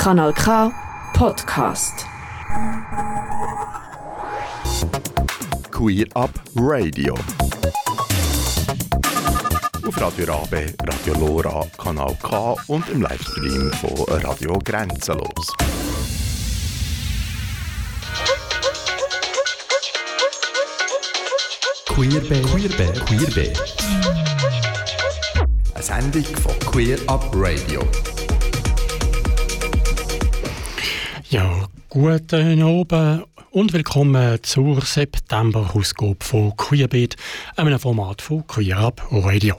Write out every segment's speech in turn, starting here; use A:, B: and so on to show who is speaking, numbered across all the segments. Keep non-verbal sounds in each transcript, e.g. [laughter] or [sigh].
A: Kanal K Podcast.
B: Queer Up Radio. Auf Radio Rabe, Radio Lora, Kanal K und im Livestream von Radio Grenzenlos.
C: Queerbe, Queerbe, Queerbe. Eine Sendung von Queer Up Radio.
D: Ja, guten Abend und willkommen zur September-Ausgabe von Queerbeat, einem Format von Queer Up Radio.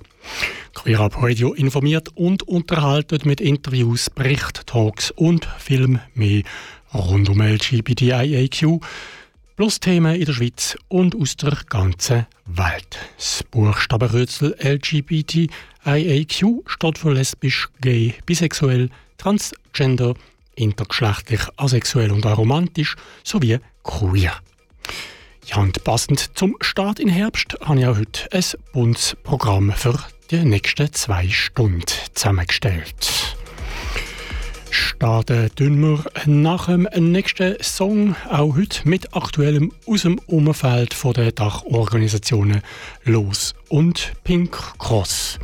D: Queer Up Radio informiert und unterhaltet mit Interviews, Bericht, Talks und Film mehr rund um LGBTIAQ, plus Themen in der Schweiz und aus der ganzen Welt. Das Buchstabenrätsel LGBTIAQ steht für lesbisch, gay, bisexuell, transgender, intergeschlechtlich, asexuell und aromantisch sowie queer. Ja, und passend zum Start im Herbst habe ich auch heute ein buntes Programm für die nächsten zwei Stunden zusammengestellt. Starten tun wir nach dem nächsten Song auch heute mit aktuellem aus dem Umfeld der Dachorganisationen Los und Pink Cross.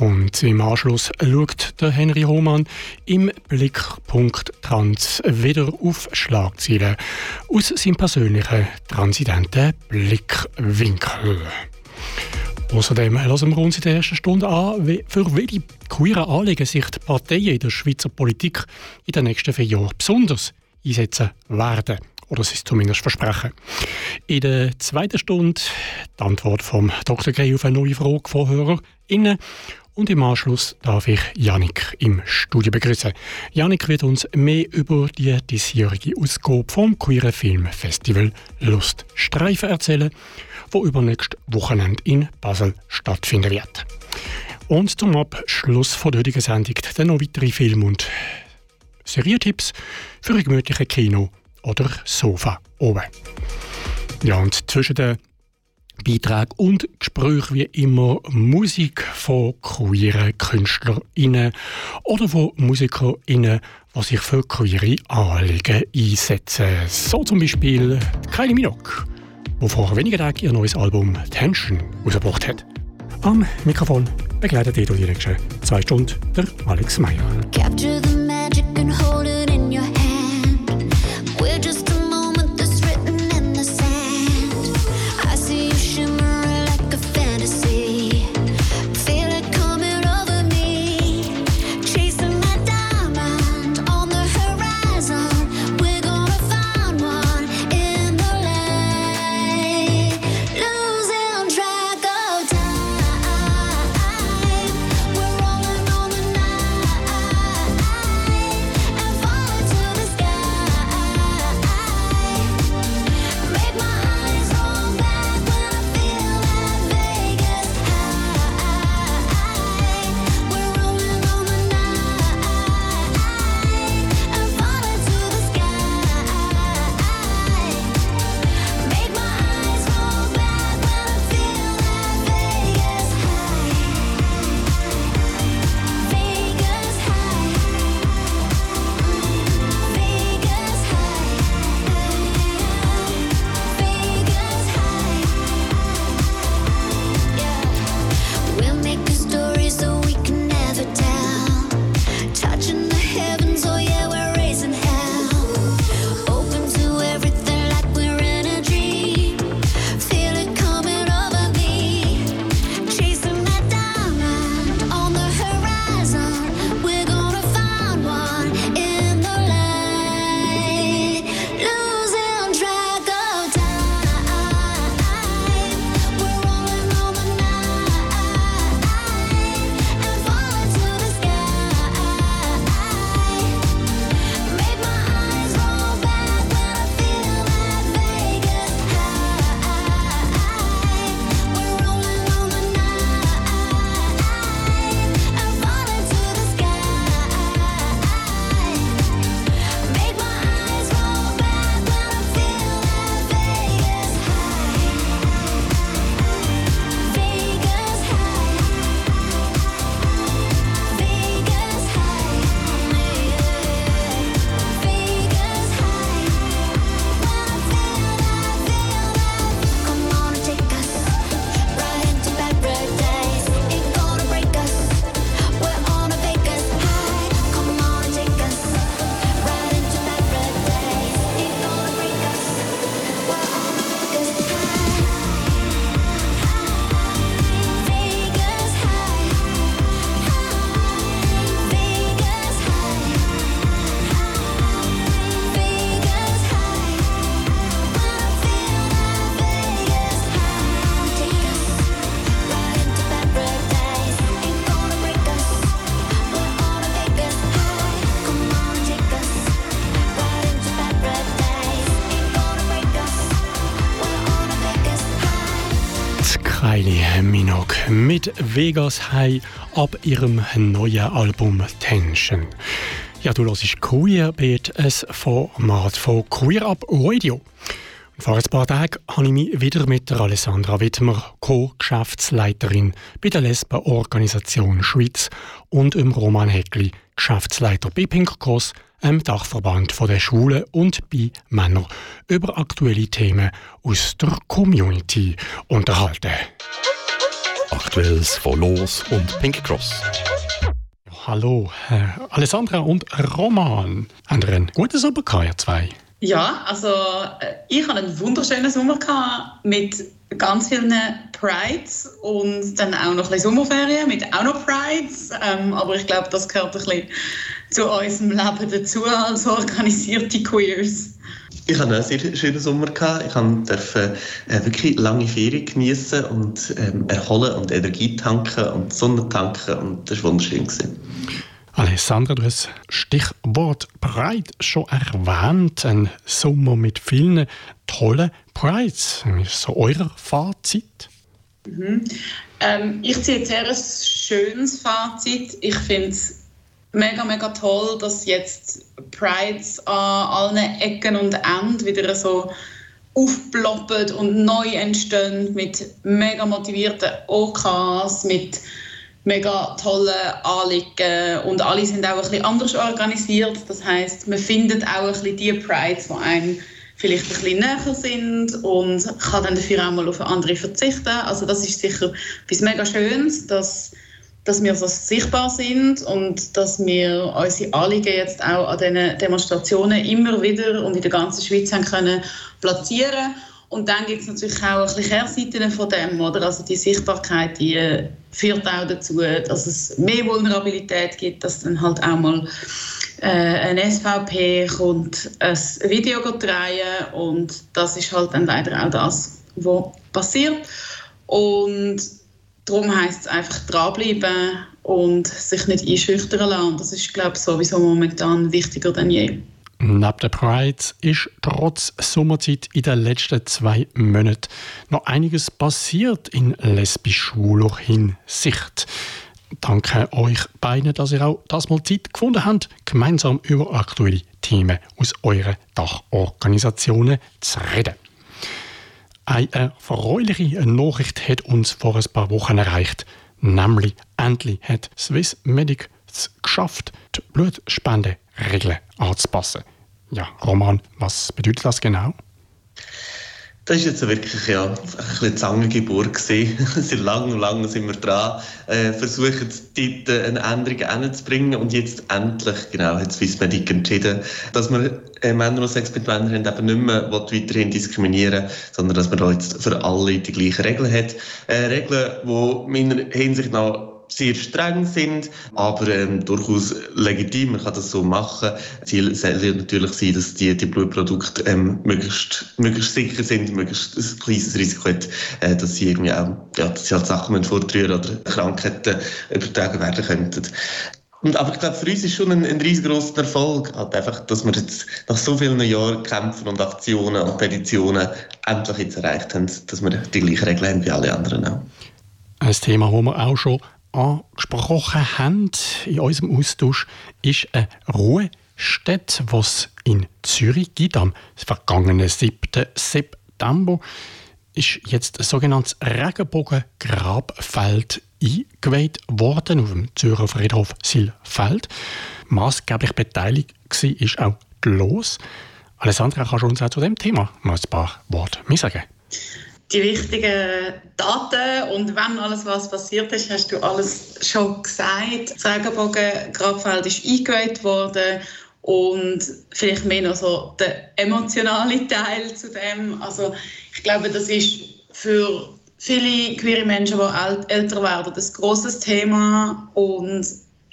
D: Und im Anschluss schaut der Henry Hohmann im Blickpunkt Trans wieder auf Schlagzeilen aus seinem persönlichen transidenten Blickwinkel. Außerdem hören wir uns in der ersten Stunde an, für welche queeren Anliegen sich die Parteien in der Schweizer Politik in den nächsten vier Jahren besonders einsetzen werden. Oder es zumindest versprechen. In der zweiten Stunde die Antwort vom Dr. Gay auf eine neue Frage von HörerInnen und im Anschluss darf ich Janik im Studio begrüßen. Janik wird uns mehr über die diesjährige Ausgabe vom Queeren Film Lust Streifen erzählen, wo übernächst Wochenende in Basel stattfinden wird. Und zum Abschluss von der heutigen Sendung dann noch weitere Film- und Serientipps für ein gemütliches Kino oder Sofa oben. Ja, und zwischen den Beitrag und Gespräch wie immer Musik von queeren KünstlerInnen oder von MusikerInnen, die sich für queere Anliegen einsetzen. So zum Beispiel Kylie Minogue, die vor wenigen Tagen ihr neues Album Tension rausgebracht hat. Am Mikrofon begleitet ihr die nächsten zwei Stunden der Alex Meyer. Vegas High ab ihrem neuen Album Tension. Ja, du hörst Queerbeat, ein Format von Queer Up Radio. Vor ein paar Tagen habe ich mich wieder mit der Alessandra Wittmer, Co-Geschäftsleiterin bei der Lesbenorganisation Schweiz und im Roman Heckli, Geschäftsleiter bei Pink Cross, einem Dachverband der Schwulen und bei Männern, über aktuelle Themen aus der Community unterhalten.
B: Aktuelles von Los und Pink Cross.
D: Hallo, Alessandra und Roman. Haben ihr einen guten Sommer gehabt, ihr zwei?
E: Ja, also äh, ich hatte einen wunderschönen Sommer gehabt mit ganz vielen Prides und dann auch noch ein bisschen Sommerferien mit auch noch Prides. Ähm, aber ich glaube, das gehört ein bisschen zu unserem Leben dazu als organisierte Queers.
F: Ich hatte einen sehr schönen Sommer. Gehabt. Ich durfte äh, wirklich lange Ferien genießen und ähm, erholen und Energie tanken und Sonne tanken und das war wunderschön. Gewesen.
D: Alessandra, du hast das Stichwort Pride schon erwähnt. Ein Sommer mit vielen tollen Prides. Wie ist so euer Fazit?
E: Mhm. Ähm, ich ziehe jetzt eher ein schönes Fazit. Ich finde es mega, mega toll, dass jetzt Prides an allen Ecken und Enden wieder so aufploppen und neu entstehen mit mega motivierten OKs, mit mega tolle Anliegen und alle sind auch ein bisschen anders organisiert. Das heißt, man findet auch ein bisschen die Prides, die einem vielleicht ein bisschen näher sind und kann dann dafür auch mal auf andere verzichten. Also das ist sicher etwas mega Schönes, dass, dass wir so sichtbar sind und dass wir unsere Anliegen jetzt auch an diesen Demonstrationen immer wieder und in der ganzen Schweiz haben können platzieren und dann gibt es natürlich auch ein bisschen Kehrseiten von dem, oder? Also die Sichtbarkeit, die äh, führt auch dazu, dass es mehr Vulnerabilität gibt, dass dann halt auch mal äh, ein SVP kommt, ein Video drehen und das ist halt dann leider auch das, was passiert. Und darum heisst es einfach dranbleiben und sich nicht einschüchtern lassen. Das ist, glaube ich, sowieso momentan wichtiger denn je.
D: Neben der Pride ist trotz Sommerzeit in den letzten zwei Monaten noch einiges passiert in lesbisch-schwuler Hinsicht. Danke euch beiden, dass ihr auch das mal Zeit gefunden habt, gemeinsam über aktuelle Themen aus euren Dachorganisationen zu reden. Eine erfreuliche Nachricht hat uns vor ein paar Wochen erreicht, nämlich endlich hat Swiss Medic es geschafft, die Blutspenderegeln anzupassen. Ja, Roman, was bedeutet das genau?
F: Das war jetzt wirklich ja, ein bisschen Zangengeburt. [laughs] Seit langem, lang sind wir dran, äh, versuchen dort eine Änderung hinzubringen und jetzt endlich genau, hat Swissmedic entschieden, dass man äh, Männer und Sex mit Männern eben nicht mehr weiterhin diskriminieren sondern dass man da jetzt für alle die gleichen Regeln hat. Äh, Regeln, die meiner Hinsicht nach sehr streng sind, aber ähm, durchaus legitim. Man kann das so machen. Ziel soll natürlich sein, dass die, die Blutprodukte ähm, möglichst, möglichst sicher sind, möglichst ein kleines Risiko hat, äh, dass sie irgendwie auch, ja, dass sie halt Sachen vortrühren oder Krankheiten übertragen werden könnten. Und, aber ich glaube, für uns ist schon ein, ein riesengroßer Erfolg, halt einfach, dass wir jetzt nach so vielen Jahren Kämpfen und Aktionen und Petitionen endlich jetzt erreicht haben, dass wir die gleichen Regeln haben wie alle anderen auch.
D: Ein Thema, das wir auch schon angesprochen haben in unserem Austausch, ist eine Ruhestätte, die es in Zürich gibt. Am vergangenen 7. September ist jetzt ein sogenanntes Regenbogengrabfeld eingeweiht worden auf dem Zürcher Friedhof Silfeld. Maßgeblich beteiligt war auch die Los. Alessandra, kannst du uns auch zu dem Thema mal ein paar Worte sagen?
E: Die wichtigen Daten und wenn alles was passiert ist, hast du alles schon gesagt. Das Regenbogen-Grabfeld ist eingeweiht worden und vielleicht mehr noch so der emotionale Teil zu dem. Also ich glaube, das ist für viele queere Menschen, die älter werden, ein großes Thema und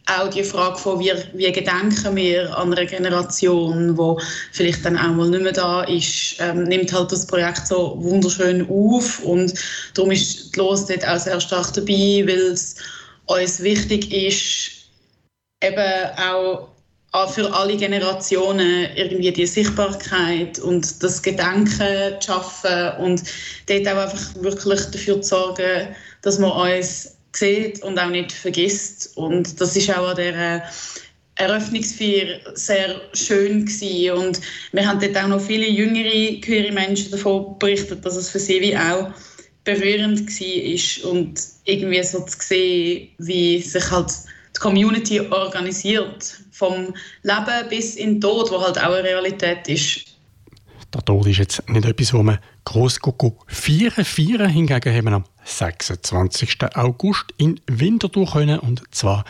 E: auch die Frage von, wie, wie gedenken wir an eine Generation, die vielleicht dann auch mal nicht mehr da ist, ähm, nimmt halt das Projekt so wunderschön auf und darum ist die Los dort auch sehr stark dabei, weil es uns wichtig ist, eben auch für alle Generationen irgendwie die Sichtbarkeit und das Gedenken zu schaffen und dort auch einfach wirklich dafür zu sorgen, dass man uns sieht und auch nicht vergisst. Und das ist auch an der Eröffnungsfeier sehr schön gewesen. und wir haben dort auch noch viele jüngere queere Menschen davon berichtet, dass es für sie wie auch berührend war und irgendwie so zu sehen, wie sich halt die Community organisiert, vom Leben bis in den Tod, wo halt auch eine Realität ist.
D: Der Tod ist jetzt nicht etwas, wo man gross feiern feiern. Hingegen haben wir am 26. August in Winterthur können und zwar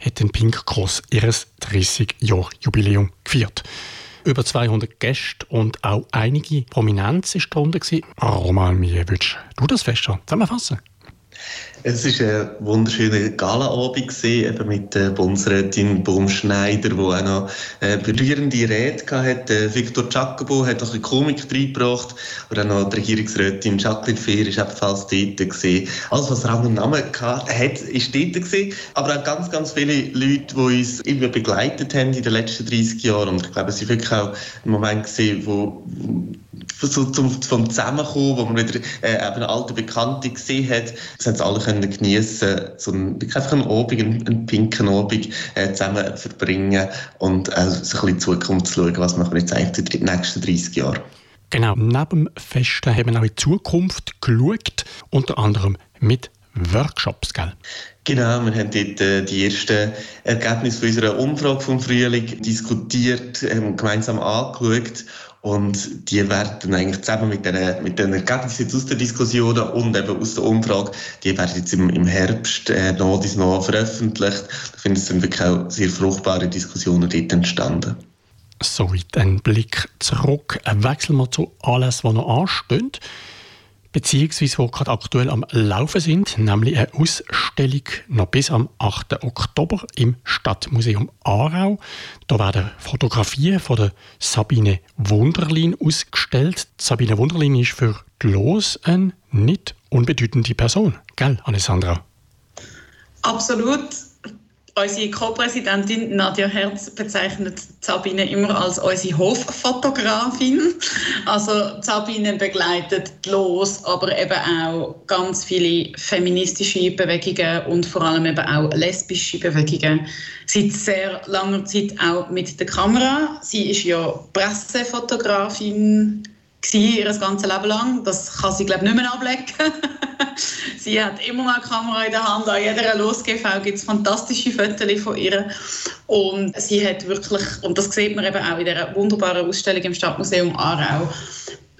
D: hat den Pink Cross ihres 30-Jahr-Jubiläum gefeiert. Über 200 Gäste und auch einige Prominenz ist darunter. Roman, wie würdest du das Fest zusammenfassen?
F: Es war ein wunderschöner Galaabend eben mit der Bundesrätin Baumschneider, die auch noch eine berührende Rede hatte. Äh, Victor Giacobo hat noch ein Komik reingebracht und auch noch die Regierungsrätin Jacqueline Fehr ist ebenfalls dort gewesen. Alles, was Rang und Namen hat, ist dort gewesen. Aber auch ganz, ganz viele Leute, die uns immer begleitet haben in den letzten 30 Jahren. Und ich glaube, es war wirklich auch ein Moment gewesen, wo so zum, vom Zusammenkommen, wo man wieder äh, eben alte Bekannte gesehen hat. Das haben sie alle können geniessen, so einen, einfach einen Abend, einen, einen pinken Abend äh, zusammen verbringen und äh, so ein bisschen in die Zukunft zu schauen, was machen wir jetzt eigentlich in den nächsten 30 Jahren.
D: Genau, neben dem Festen haben wir auch in die Zukunft geschaut, unter anderem mit Workshops, gell?
F: Genau, wir haben dort äh, die ersten Ergebnisse unserer Umfrage vom Frühling diskutiert, ähm, gemeinsam angeschaut und die werden eigentlich zusammen mit den, mit den Ergebnissen aus der Diskussion und eben aus der Umfrage, die werden jetzt im, im Herbst äh, noch dies noch veröffentlicht. Da finde ich, sind wirklich auch sehr fruchtbare Diskussionen dort entstanden.
D: Soweit ein Blick zurück. Wechseln wir zu alles, was noch ansteht beziehungsweise die gerade aktuell am Laufen sind, nämlich eine Ausstellung noch bis am 8. Oktober im Stadtmuseum Aarau. Da werden Fotografien von der Sabine Wunderlin ausgestellt. Sabine Wunderlin ist für die Los eine nicht unbedeutende Person, gell, Alessandra?
E: Absolut. Unsere Co-Präsidentin Nadja Herz bezeichnet Sabine immer als unsere Hoffotografin. Also Sabine begleitet los, aber eben auch ganz viele feministische Bewegungen und vor allem eben auch lesbische Bewegungen. Seit sehr langer Zeit auch mit der Kamera. Sie ist ja Pressefotografin ihr ganzes Leben lang. Das kann sie, glaube ich, nicht mehr ablegen. [laughs] sie hat immer noch eine Kamera in der Hand. An jeder Los-GV gibt es fantastische Fotos von ihr. Und sie hat wirklich, und das sieht man eben auch in dieser wunderbaren Ausstellung im Stadtmuseum Aarau,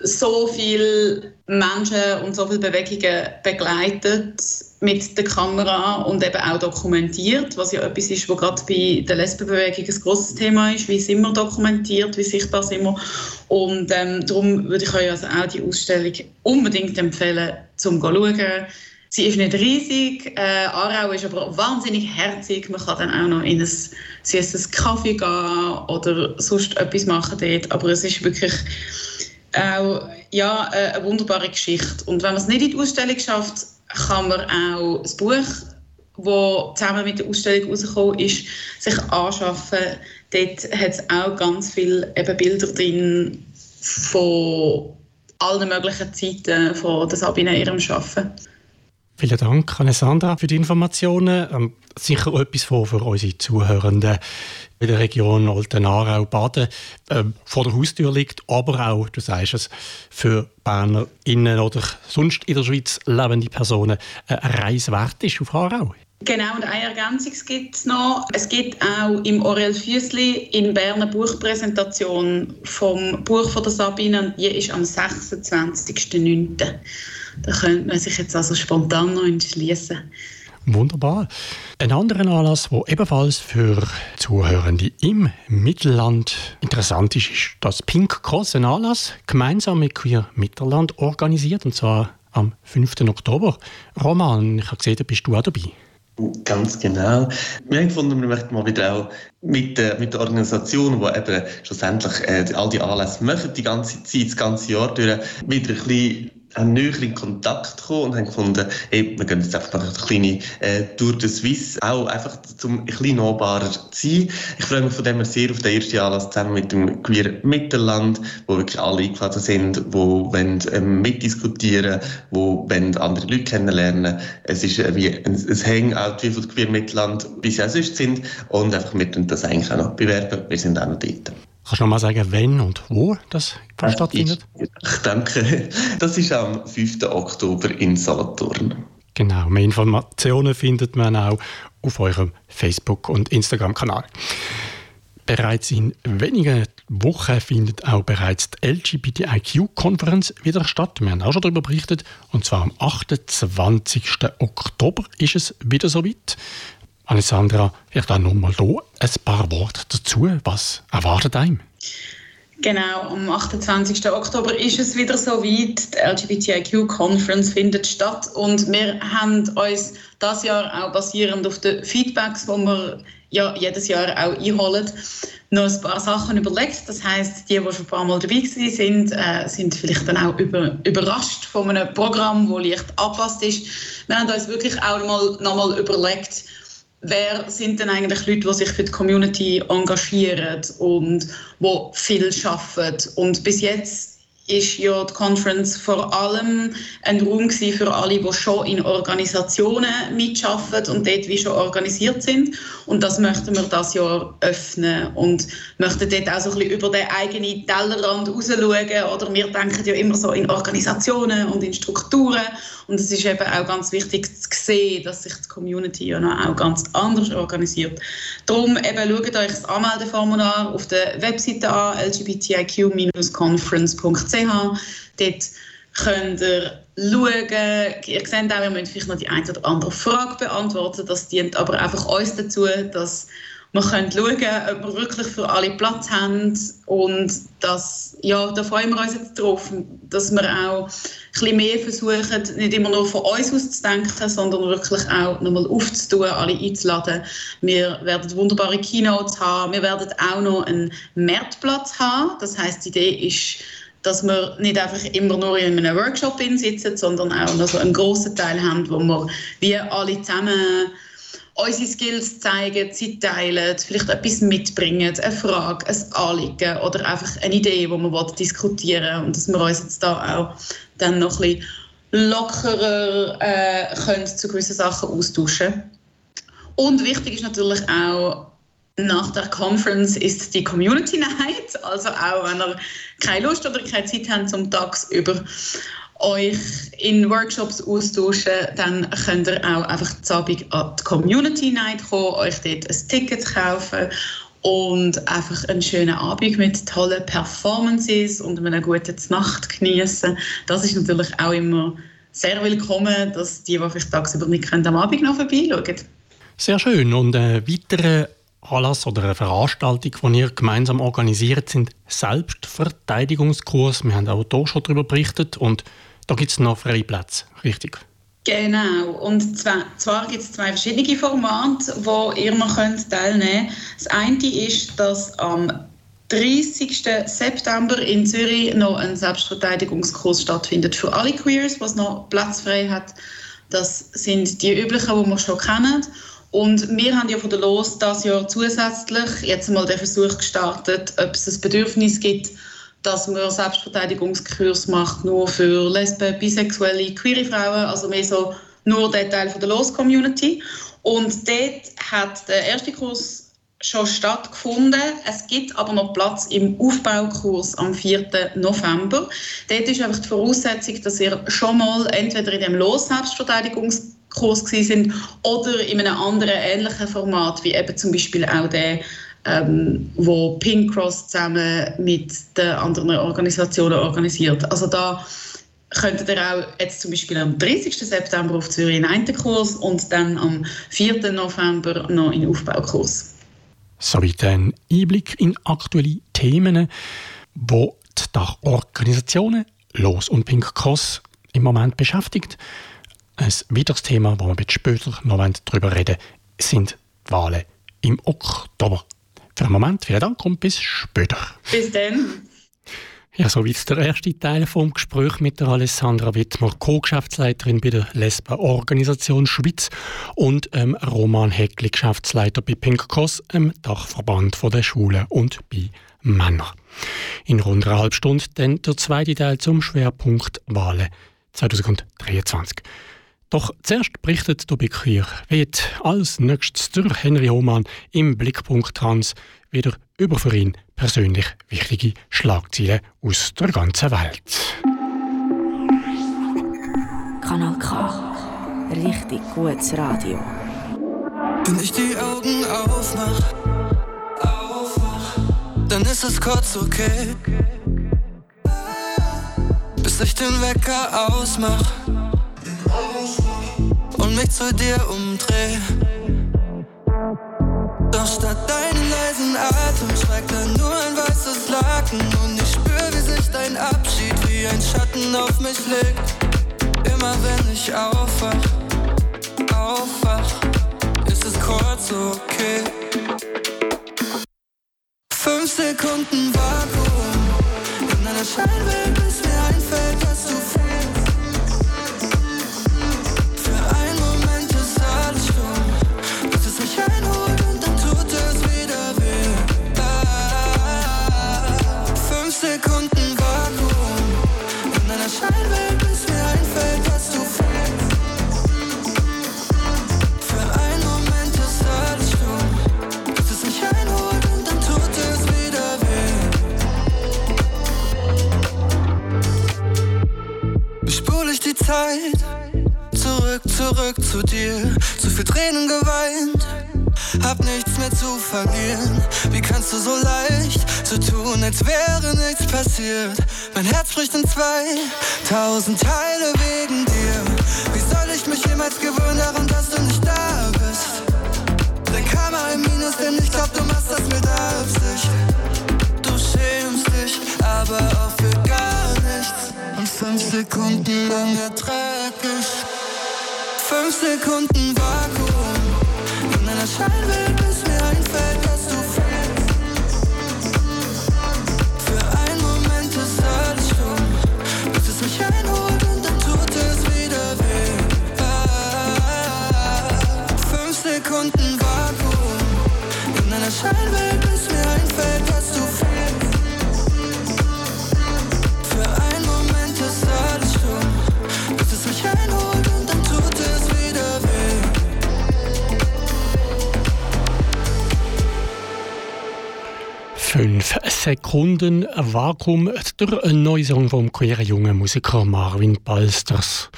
E: so viele Menschen und so viele Bewegungen begleitet mit der Kamera und eben auch dokumentiert, was ja etwas ist, was gerade bei der Lesbenbewegung ein grosses Thema ist. Wie sind wir dokumentiert, wie sichtbar sind wir? Und ähm, darum würde ich euch also auch die Ausstellung unbedingt empfehlen, zum zu schauen. Sie ist nicht riesig, äh, Aarau ist aber wahnsinnig herzig. Man kann dann auch noch in ein süßes Kaffee gehen oder sonst etwas machen dort. Aber es ist wirklich auch ja, äh, eine wunderbare Geschichte. Und wenn man es nicht in die Ausstellung schafft, kann man auch das Buch, das zusammen mit der Ausstellung rausgekommen ist, sich anschaffen. Dort hat es auch ganz viele eben Bilder drin von allen möglichen Zeiten von der Sabine ihrem Arbeiten.
D: Vielen Dank, Alessandra, für die Informationen. Ähm, sicher etwas für, für unsere Zuhörenden in der Region Olten-Aarau, Baden äh, vor der Haustür liegt, aber auch, du sagst es, für BernerInnen oder sonst in der Schweiz lebende Personen äh, eine Reise wert ist auf Aarau.
E: Genau, und eine Ergänzung gibt es noch. Es gibt auch im Aurel Füssli in Bern eine Buchpräsentation vom Buch von der Sabine. Die ist am 26.09. Da könnte man sich jetzt also spontan noch entschließen.
D: Wunderbar. Ein anderer Anlass, der ebenfalls für Zuhörende im Mittelland interessant ist, ist das Pink Cross, ein Anlass, gemeinsam mit Queer Mittelland organisiert, und zwar am 5. Oktober. Roman, ich habe gesehen, bist du auch dabei.
F: Ganz genau. Wir haben gefunden, wir möchten mal wieder auch mit, äh, mit der Organisation, die eben schlussendlich äh, all die Anlässe machen, die ganze Zeit, das ganze Jahr durch, wieder ein bisschen haben näher in Kontakt gekommen und haben gefunden, hey, wir gehen jetzt einfach noch eine kleine äh, Tour de Suisse, auch einfach um ein bisschen nahbarer zu sein. Ich freue mich von dem her sehr auf den ersten Anlass zusammen mit dem Queer Mittelland, wo wirklich alle eingeladen sind, wo wollen, ähm, mitdiskutieren, wo wollen andere Leute kennenlernen. Es ist äh, wie ein, ein Hangout wie von Queer Mittelland bis auch sonst sind und einfach wir das eigentlich auch noch bewerben. Wir sind auch noch dort.
D: Kannst du noch mal sagen, wenn und wo das stattfindet? [laughs]
F: Ich, ich denke, das ist am 5. Oktober in Solothurn.
D: Genau, mehr Informationen findet man auch auf eurem Facebook- und Instagram-Kanal. Bereits in wenigen Wochen findet auch bereits die LGBTIQ-Konferenz wieder statt. Wir haben auch schon darüber berichtet. Und zwar am 28. Oktober ist es wieder soweit. Alessandra, vielleicht auch noch mal hier ein paar Worte dazu. Was erwartet einem?
E: Genau, am 28. Oktober ist es wieder so weit. Die LGBTIQ Conference findet statt und wir haben uns das Jahr auch basierend auf den Feedbacks, die wir ja jedes Jahr auch einholen, noch ein paar Sachen überlegt. Das heißt, die, die schon ein paar Mal dabei sind, äh, sind vielleicht dann auch über, überrascht von einem Programm, das leicht angepasst ist. Wir haben uns wirklich auch mal, noch mal überlegt, wer sind denn eigentlich Leute, die sich für die Community engagieren und wo viel arbeiten. Und bis jetzt ist ja die Conference vor allem ein Raum für alle, die schon in Organisationen mitarbeiten und dort wie schon organisiert sind. Und das möchten wir das Jahr öffnen und möchten dort auch so ein bisschen über den eigenen Tellerrand raus schauen. Oder wir denken ja immer so in Organisationen und in Strukturen. Und es ist eben auch ganz wichtig zu sehen, dass sich die Community ja auch ganz anders organisiert. Darum eben schaut euch das Anmeldeformular auf der Webseite an, lgbtiq-conference.ch. Dort könnt ihr schauen. Ihr seht auch, ihr müsst vielleicht noch die eine oder andere Frage beantworten. Das dient aber einfach uns dazu, dass wir können schauen, ob wir wirklich für alle Platz haben. Und das, ja, da freuen wir uns jetzt drauf, dass wir auch ein mehr versuchen, nicht immer nur von uns aus zu denken, sondern wirklich auch nochmal aufzutun, alle einzuladen. Wir werden wunderbare Keynotes haben, wir werden auch noch einen Marktplatz haben, das heißt die Idee ist, dass wir nicht einfach immer nur in einem Workshop sitzen, sondern auch noch so einen grossen Teil haben, wo wir wie alle zusammen unsere Skills zeigen, Zeit teilen, vielleicht etwas mitbringen, eine Frage, ein Anliegen oder einfach eine Idee, die wir diskutieren wollen und dass wir uns jetzt da auch dann noch ein bisschen lockerer äh, können zu gewissen Sachen austauschen. Und wichtig ist natürlich auch, nach der Conference ist die Community Night, also auch wenn ihr keine Lust oder keine Zeit habt zum tagsüber euch in Workshops austauschen, dann könnt ihr auch einfach zu Abend an die Community Night kommen, euch dort ein Ticket kaufen und einfach einen schönen Abend mit tollen Performances und einer guten Nacht genießen. Das ist natürlich auch immer sehr willkommen, dass die, die vielleicht tagsüber nicht können, am Abend noch vorbeischauen.
D: Sehr schön. Und ein weiterer Anlass oder eine Veranstaltung, die ihr gemeinsam organisiert, sind Selbstverteidigungskurs. Wir haben auch hier schon darüber berichtet und da gibt es noch freie Plätze, richtig?
E: Genau, und zwar, zwar gibt es zwei verschiedene Formate, wo ihr noch könnt teilnehmen könnt. Das eine ist, dass am 30. September in Zürich noch ein Selbstverteidigungskurs stattfindet für alle Queers, was noch Platz frei hat. Das sind die üblichen, die wir schon kennen. Und wir haben ja von der Los das Jahr zusätzlich jetzt mal den Versuch gestartet, ob es ein Bedürfnis gibt, dass man Selbstverteidigungskurs macht, nur für Lesben, Bisexuelle, queere Frauen, also mehr so nur der Teil von der Los-Community. Und dort hat der erste Kurs schon stattgefunden. Es gibt aber noch Platz im Aufbaukurs am 4. November. Dort ist einfach die Voraussetzung, dass ihr schon mal entweder in dem Los-Selbstverteidigungskurs sind oder in einem anderen ähnlichen Format, wie eben zum Beispiel auch der ähm, wo Pink Cross zusammen mit den anderen Organisationen organisiert. Also da könntet ihr auch jetzt zum Beispiel am 30. September auf Zürich in einen Kurs und dann am 4. November noch in Aufbaukurs.
D: Soweit ein Einblick in aktuelle Themen, wo die Dachorganisationen Los und Pink Cross im Moment beschäftigt. Ein weiteres Thema, wo wir später noch darüber reden sind die Wahlen im Oktober. Für den Moment vielen Dank und bis später.
E: Bis dann.
D: Ja, soweit der erste Teil vom Gespräch mit der Alessandra Wittmer, Co-Geschäftsleiterin bei der Lesben-Organisation Schweiz und ähm, Roman Heckli, Geschäftsleiter bei Pink Cross, dem Dachverband der Schulen und bei Männern. In rund einer halben Stunde dann der zweite Teil zum Schwerpunkt Wahlen 2023. Doch zuerst berichtet Tobi Krier, wie als nächstes durch Henry Hohmann im Blickpunkt Trans wieder über für ihn persönlich wichtige Schlagzeilen aus der ganzen Welt.
A: Kanal K. Richtig gutes Radio.
G: Wenn ich die Augen aufmach, aufmach, dann ist es kurz okay. Bis ich den Wecker ausmach und mich zu dir umdreh. Doch statt deinen leisen Atem schweigt da nur ein weißes Laken und ich spür, wie sich dein Abschied wie ein Schatten auf mich legt. Immer wenn ich aufwach, aufwach, ist es kurz okay. Fünf Sekunden Vakuum in einer Scheinwelt, bis mir einfällt, Zeit? Zurück, zurück zu dir. Zu viel Tränen geweint. Hab nichts mehr zu verlieren. Wie kannst du so leicht so tun, als wäre nichts passiert? Mein Herz bricht in zwei, tausend Teile wegen dir. Wie soll ich mich jemals gewöhnen daran, dass du nicht da bist? Dein Karma im Minus, denn ich glaub, du machst das mit Absicht. Du schämst dich, aber auch für fünf Sekunden lang ich. Fünf Sekunden Vakuum in einer Scheinwelt, bis mir einfällt, was du fühlst. Für einen Moment ist alles stumm, bis es mich einholt Sekunden Vakuum durch einen
D: neuen Song vom queeren jungen Musiker Marvin Balsters.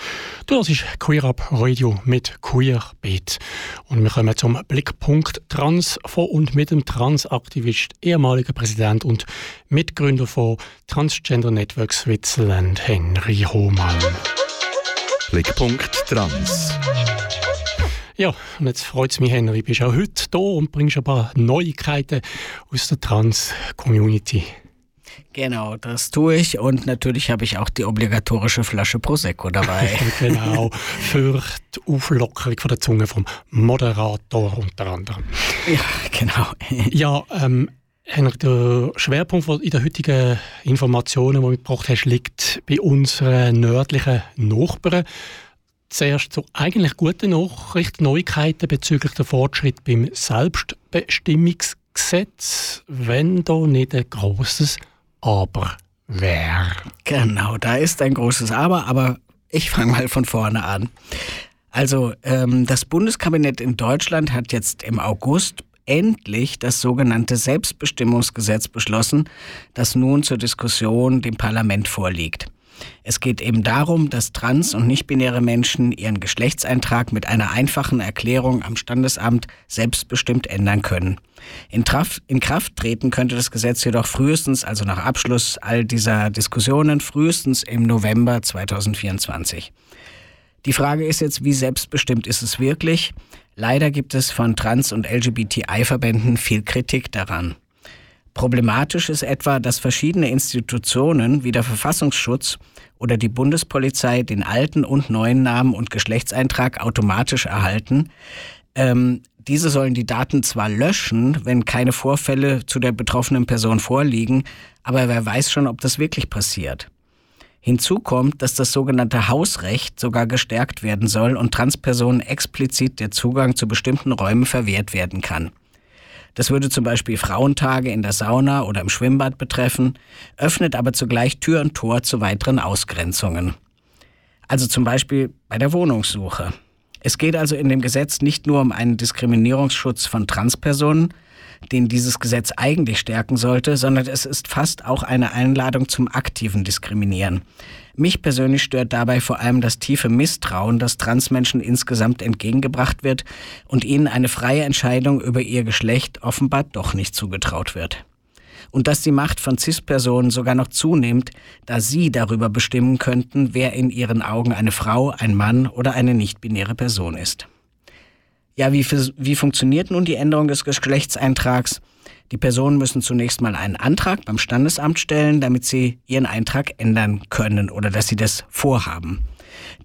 D: Das ist Queer Up Radio mit Queer Beat. Und wir kommen zum Blickpunkt Trans von und mit dem Transaktivist, ehemaliger Präsident und Mitgründer von Transgender Network Switzerland, Henry Hohmann.
B: Blickpunkt Trans.
D: Ja, und jetzt freut es mich, Henry, bist auch heute da und bringst ein paar Neuigkeiten aus der Trans-Community.
H: Genau, das tue ich und natürlich habe ich auch die obligatorische Flasche Prosecco dabei. [laughs]
D: genau, für die Auflockerung von der Zunge vom Moderator unter anderem.
H: ja, genau. [laughs]
D: Ja, ähm, Henry, der Schwerpunkt in den heutigen Informationen, die du mitgebracht hast, liegt bei unseren nördlichen Nachbarn. Zuerst so eigentlich gute Nachrichten, Neuigkeiten bezüglich der Fortschritt beim Selbstbestimmungsgesetz, wenn da nicht ein großes Aber wäre.
H: Genau, da ist ein großes Aber, aber ich fange mal von vorne an. Also ähm, das Bundeskabinett in Deutschland hat jetzt im August endlich das sogenannte Selbstbestimmungsgesetz beschlossen, das nun zur Diskussion dem Parlament vorliegt. Es geht eben darum, dass trans- und nichtbinäre Menschen ihren Geschlechtseintrag mit einer einfachen Erklärung am Standesamt selbstbestimmt ändern können. In, Traf in Kraft treten könnte das Gesetz jedoch frühestens, also nach Abschluss all dieser Diskussionen, frühestens im November 2024. Die Frage ist jetzt, wie selbstbestimmt ist es wirklich? Leider gibt es von Trans- und LGBTI-Verbänden viel Kritik daran. Problematisch ist etwa, dass verschiedene Institutionen wie der Verfassungsschutz oder die Bundespolizei den alten und neuen Namen und Geschlechtseintrag automatisch erhalten, ähm, diese sollen die Daten zwar löschen, wenn keine Vorfälle zu der betroffenen Person vorliegen, aber wer weiß schon, ob das wirklich passiert. Hinzu kommt, dass das sogenannte Hausrecht sogar gestärkt werden soll und Transpersonen explizit der Zugang zu bestimmten Räumen verwehrt werden kann. Das würde zum Beispiel Frauentage in der Sauna oder im Schwimmbad betreffen, öffnet aber zugleich Tür und Tor zu weiteren Ausgrenzungen. Also zum Beispiel bei der Wohnungssuche. Es geht also in dem Gesetz nicht nur um einen Diskriminierungsschutz von Transpersonen, den dieses Gesetz eigentlich stärken sollte, sondern es ist fast auch eine Einladung zum aktiven Diskriminieren. Mich persönlich stört dabei vor allem das tiefe Misstrauen, das Transmenschen insgesamt entgegengebracht wird und ihnen eine freie Entscheidung über ihr Geschlecht offenbar doch nicht zugetraut wird. Und dass die Macht von CIS-Personen sogar noch zunimmt, da sie darüber bestimmen könnten, wer in ihren Augen eine Frau, ein Mann oder eine nicht-binäre Person ist. Ja, wie, wie funktioniert nun die Änderung des Geschlechtseintrags? Die Personen müssen zunächst mal einen Antrag beim Standesamt stellen, damit sie ihren Eintrag ändern können oder dass sie das vorhaben.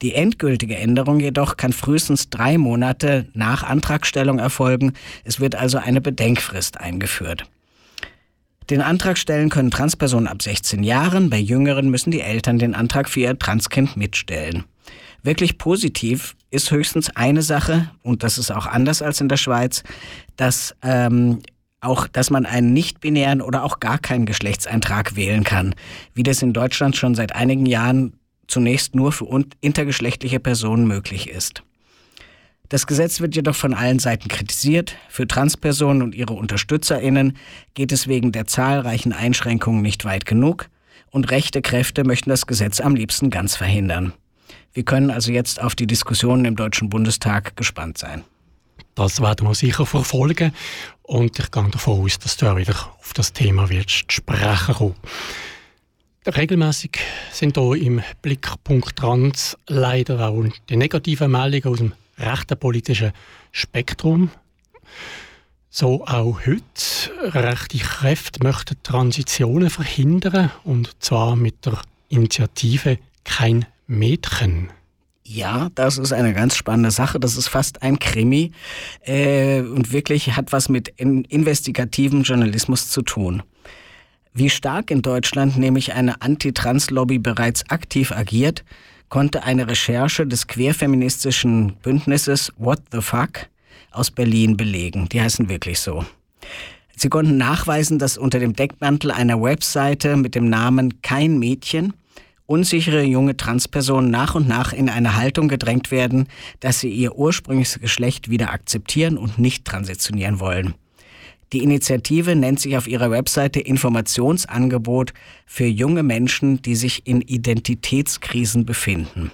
H: Die endgültige Änderung jedoch kann frühestens drei Monate nach Antragstellung erfolgen. Es wird also eine Bedenkfrist eingeführt. Den Antrag stellen können Transpersonen ab 16 Jahren, bei Jüngeren müssen die Eltern den Antrag für ihr Transkind mitstellen. Wirklich positiv ist höchstens eine Sache, und das ist auch anders als in der Schweiz, dass ähm, auch, dass man einen nicht-binären oder auch gar keinen Geschlechtseintrag wählen kann, wie das in Deutschland schon seit einigen Jahren zunächst nur für intergeschlechtliche Personen möglich ist. Das Gesetz wird jedoch von allen Seiten kritisiert. Für Transpersonen und ihre Unterstützerinnen geht es wegen der zahlreichen Einschränkungen nicht weit genug und rechte Kräfte möchten das Gesetz am liebsten ganz verhindern. Wir können also jetzt auf die Diskussionen im Deutschen Bundestag gespannt sein.
D: Das werden wir sicher verfolgen und ich gehe davon aus, dass du auch wieder auf das Thema wirst sprechen kommen. Regelmäßig sind hier im Blickpunkt Trans leider auch die negativen Meldungen aus dem rechten politischen Spektrum. So auch heute. Rechte Kräfte möchten Transitionen verhindern und zwar mit der Initiative Kein Mädchen.
H: Ja, das ist eine ganz spannende Sache. Das ist fast ein Krimi äh, und wirklich hat was mit in investigativem Journalismus zu tun. Wie stark in Deutschland nämlich eine Anti-Trans-Lobby bereits aktiv agiert, konnte eine Recherche des queerfeministischen Bündnisses What the Fuck aus Berlin belegen. Die heißen wirklich so. Sie konnten nachweisen, dass unter dem Deckmantel einer Webseite mit dem Namen Kein Mädchen unsichere junge Transpersonen nach und nach in eine Haltung gedrängt werden, dass sie ihr ursprüngliches Geschlecht wieder akzeptieren und nicht transitionieren wollen. Die Initiative nennt sich auf ihrer Webseite Informationsangebot für junge Menschen, die sich in Identitätskrisen befinden.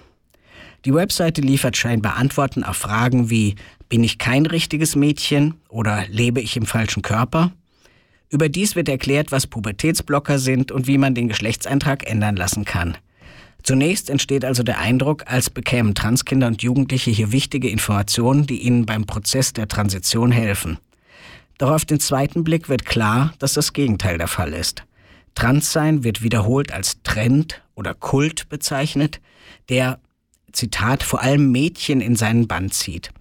H: Die Webseite liefert scheinbar Antworten auf Fragen wie Bin ich kein richtiges Mädchen oder lebe ich im falschen Körper? Überdies wird erklärt, was Pubertätsblocker sind und wie man den Geschlechtseintrag ändern lassen kann. Zunächst entsteht also der Eindruck, als bekämen Transkinder und Jugendliche hier wichtige Informationen, die ihnen beim Prozess der Transition helfen. Doch auf den zweiten Blick wird klar, dass das Gegenteil der Fall ist. Transsein wird wiederholt als Trend oder Kult bezeichnet, der, Zitat, vor allem Mädchen in seinen Bann zieht.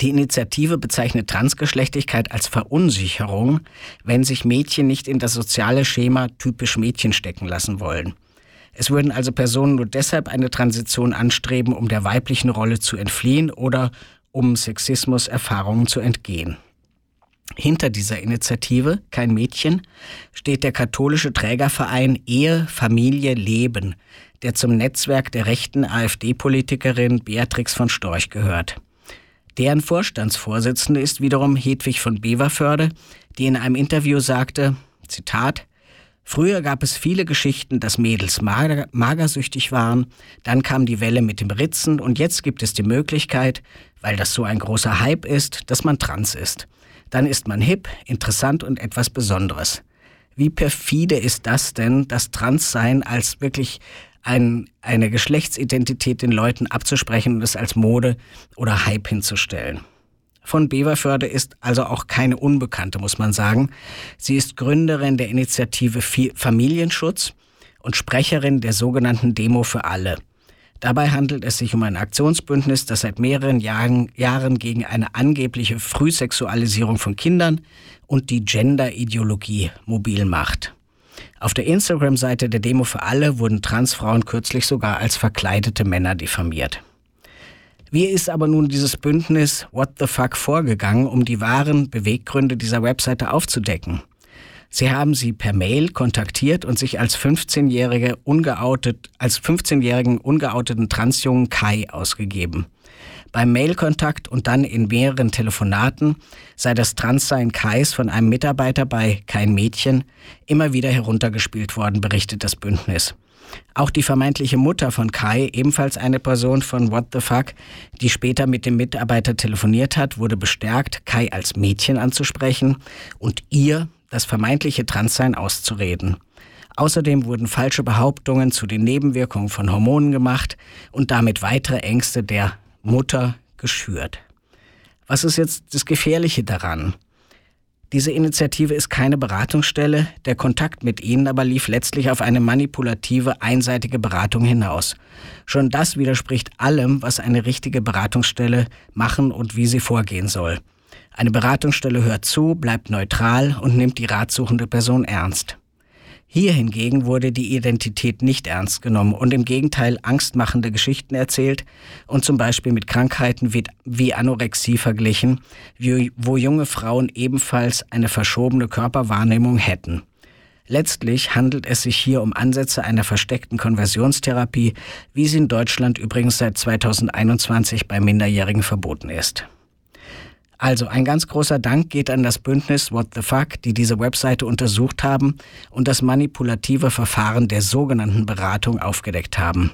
H: Die Initiative bezeichnet Transgeschlechtlichkeit als Verunsicherung, wenn sich Mädchen nicht in das soziale Schema typisch Mädchen stecken lassen wollen. Es würden also Personen nur deshalb eine Transition anstreben, um der weiblichen Rolle zu entfliehen oder um Sexismus-Erfahrungen zu entgehen. Hinter dieser Initiative, kein Mädchen, steht der katholische Trägerverein Ehe, Familie, Leben, der zum Netzwerk der rechten AfD-Politikerin Beatrix von Storch gehört. Deren Vorstandsvorsitzende ist wiederum Hedwig von Beverförde, die in einem Interview sagte, Zitat, Früher gab es viele Geschichten, dass Mädels mager, magersüchtig waren, dann kam die Welle mit dem Ritzen und jetzt gibt es die Möglichkeit, weil das so ein großer Hype ist, dass man trans ist. Dann ist man hip, interessant und etwas Besonderes. Wie perfide ist das denn, das Transsein als wirklich ein, eine Geschlechtsidentität den Leuten abzusprechen und es als Mode oder Hype hinzustellen? von Beverförde ist also auch keine Unbekannte, muss man sagen. Sie ist Gründerin der Initiative Familienschutz und Sprecherin der sogenannten Demo für alle. Dabei handelt es sich um ein Aktionsbündnis, das seit mehreren Jahren, Jahren gegen eine angebliche Frühsexualisierung von Kindern und die Gender-Ideologie mobil macht. Auf der Instagram-Seite der Demo für alle wurden Transfrauen kürzlich sogar als verkleidete Männer diffamiert. Wie ist aber nun dieses Bündnis What the Fuck vorgegangen, um die wahren Beweggründe dieser Webseite aufzudecken? Sie haben sie per Mail kontaktiert und sich als 15-jährige ungeoutet, als 15-jährigen ungeouteten Transjungen Kai ausgegeben. Beim Mailkontakt und dann in mehreren Telefonaten sei das Transsein Kais von einem Mitarbeiter bei Kein Mädchen immer wieder heruntergespielt worden, berichtet das Bündnis. Auch die vermeintliche Mutter von Kai, ebenfalls eine Person von What the Fuck, die später mit dem Mitarbeiter telefoniert hat, wurde bestärkt, Kai als Mädchen anzusprechen und ihr das vermeintliche Transsein auszureden. Außerdem wurden falsche Behauptungen zu den Nebenwirkungen von Hormonen gemacht und damit weitere Ängste der Mutter geschürt. Was ist jetzt das Gefährliche daran? Diese Initiative ist keine Beratungsstelle, der Kontakt mit ihnen aber lief letztlich auf eine manipulative, einseitige Beratung hinaus. Schon das widerspricht allem, was eine richtige Beratungsstelle machen und wie sie vorgehen soll. Eine Beratungsstelle hört zu, bleibt neutral und nimmt die ratsuchende Person ernst. Hier hingegen wurde die Identität nicht ernst genommen und im Gegenteil angstmachende Geschichten erzählt und zum Beispiel mit Krankheiten wie, wie Anorexie verglichen, wo junge Frauen ebenfalls eine verschobene Körperwahrnehmung hätten. Letztlich handelt es sich hier um Ansätze einer versteckten Konversionstherapie, wie sie in Deutschland übrigens seit 2021 bei Minderjährigen verboten ist. Also ein ganz großer Dank geht an das Bündnis What the Fuck, die diese Webseite untersucht haben und das manipulative Verfahren der sogenannten Beratung aufgedeckt haben.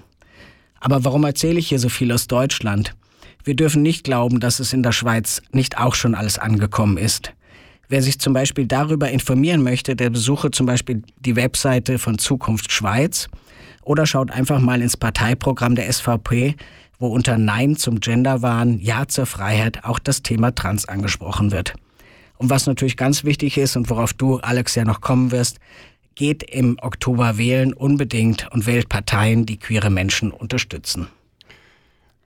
H: Aber warum erzähle ich hier so viel aus Deutschland? Wir dürfen nicht glauben, dass es in der Schweiz nicht auch schon alles angekommen ist. Wer sich zum Beispiel darüber informieren möchte, der besuche zum Beispiel die Webseite von Zukunft Schweiz oder schaut einfach mal ins Parteiprogramm der SVP, wo unter Nein zum Genderwahn, Ja zur Freiheit auch das Thema Trans angesprochen wird. Und was natürlich ganz wichtig ist und worauf du, Alex, ja noch kommen wirst, geht im Oktober wählen unbedingt und wählt Parteien, die queere Menschen unterstützen.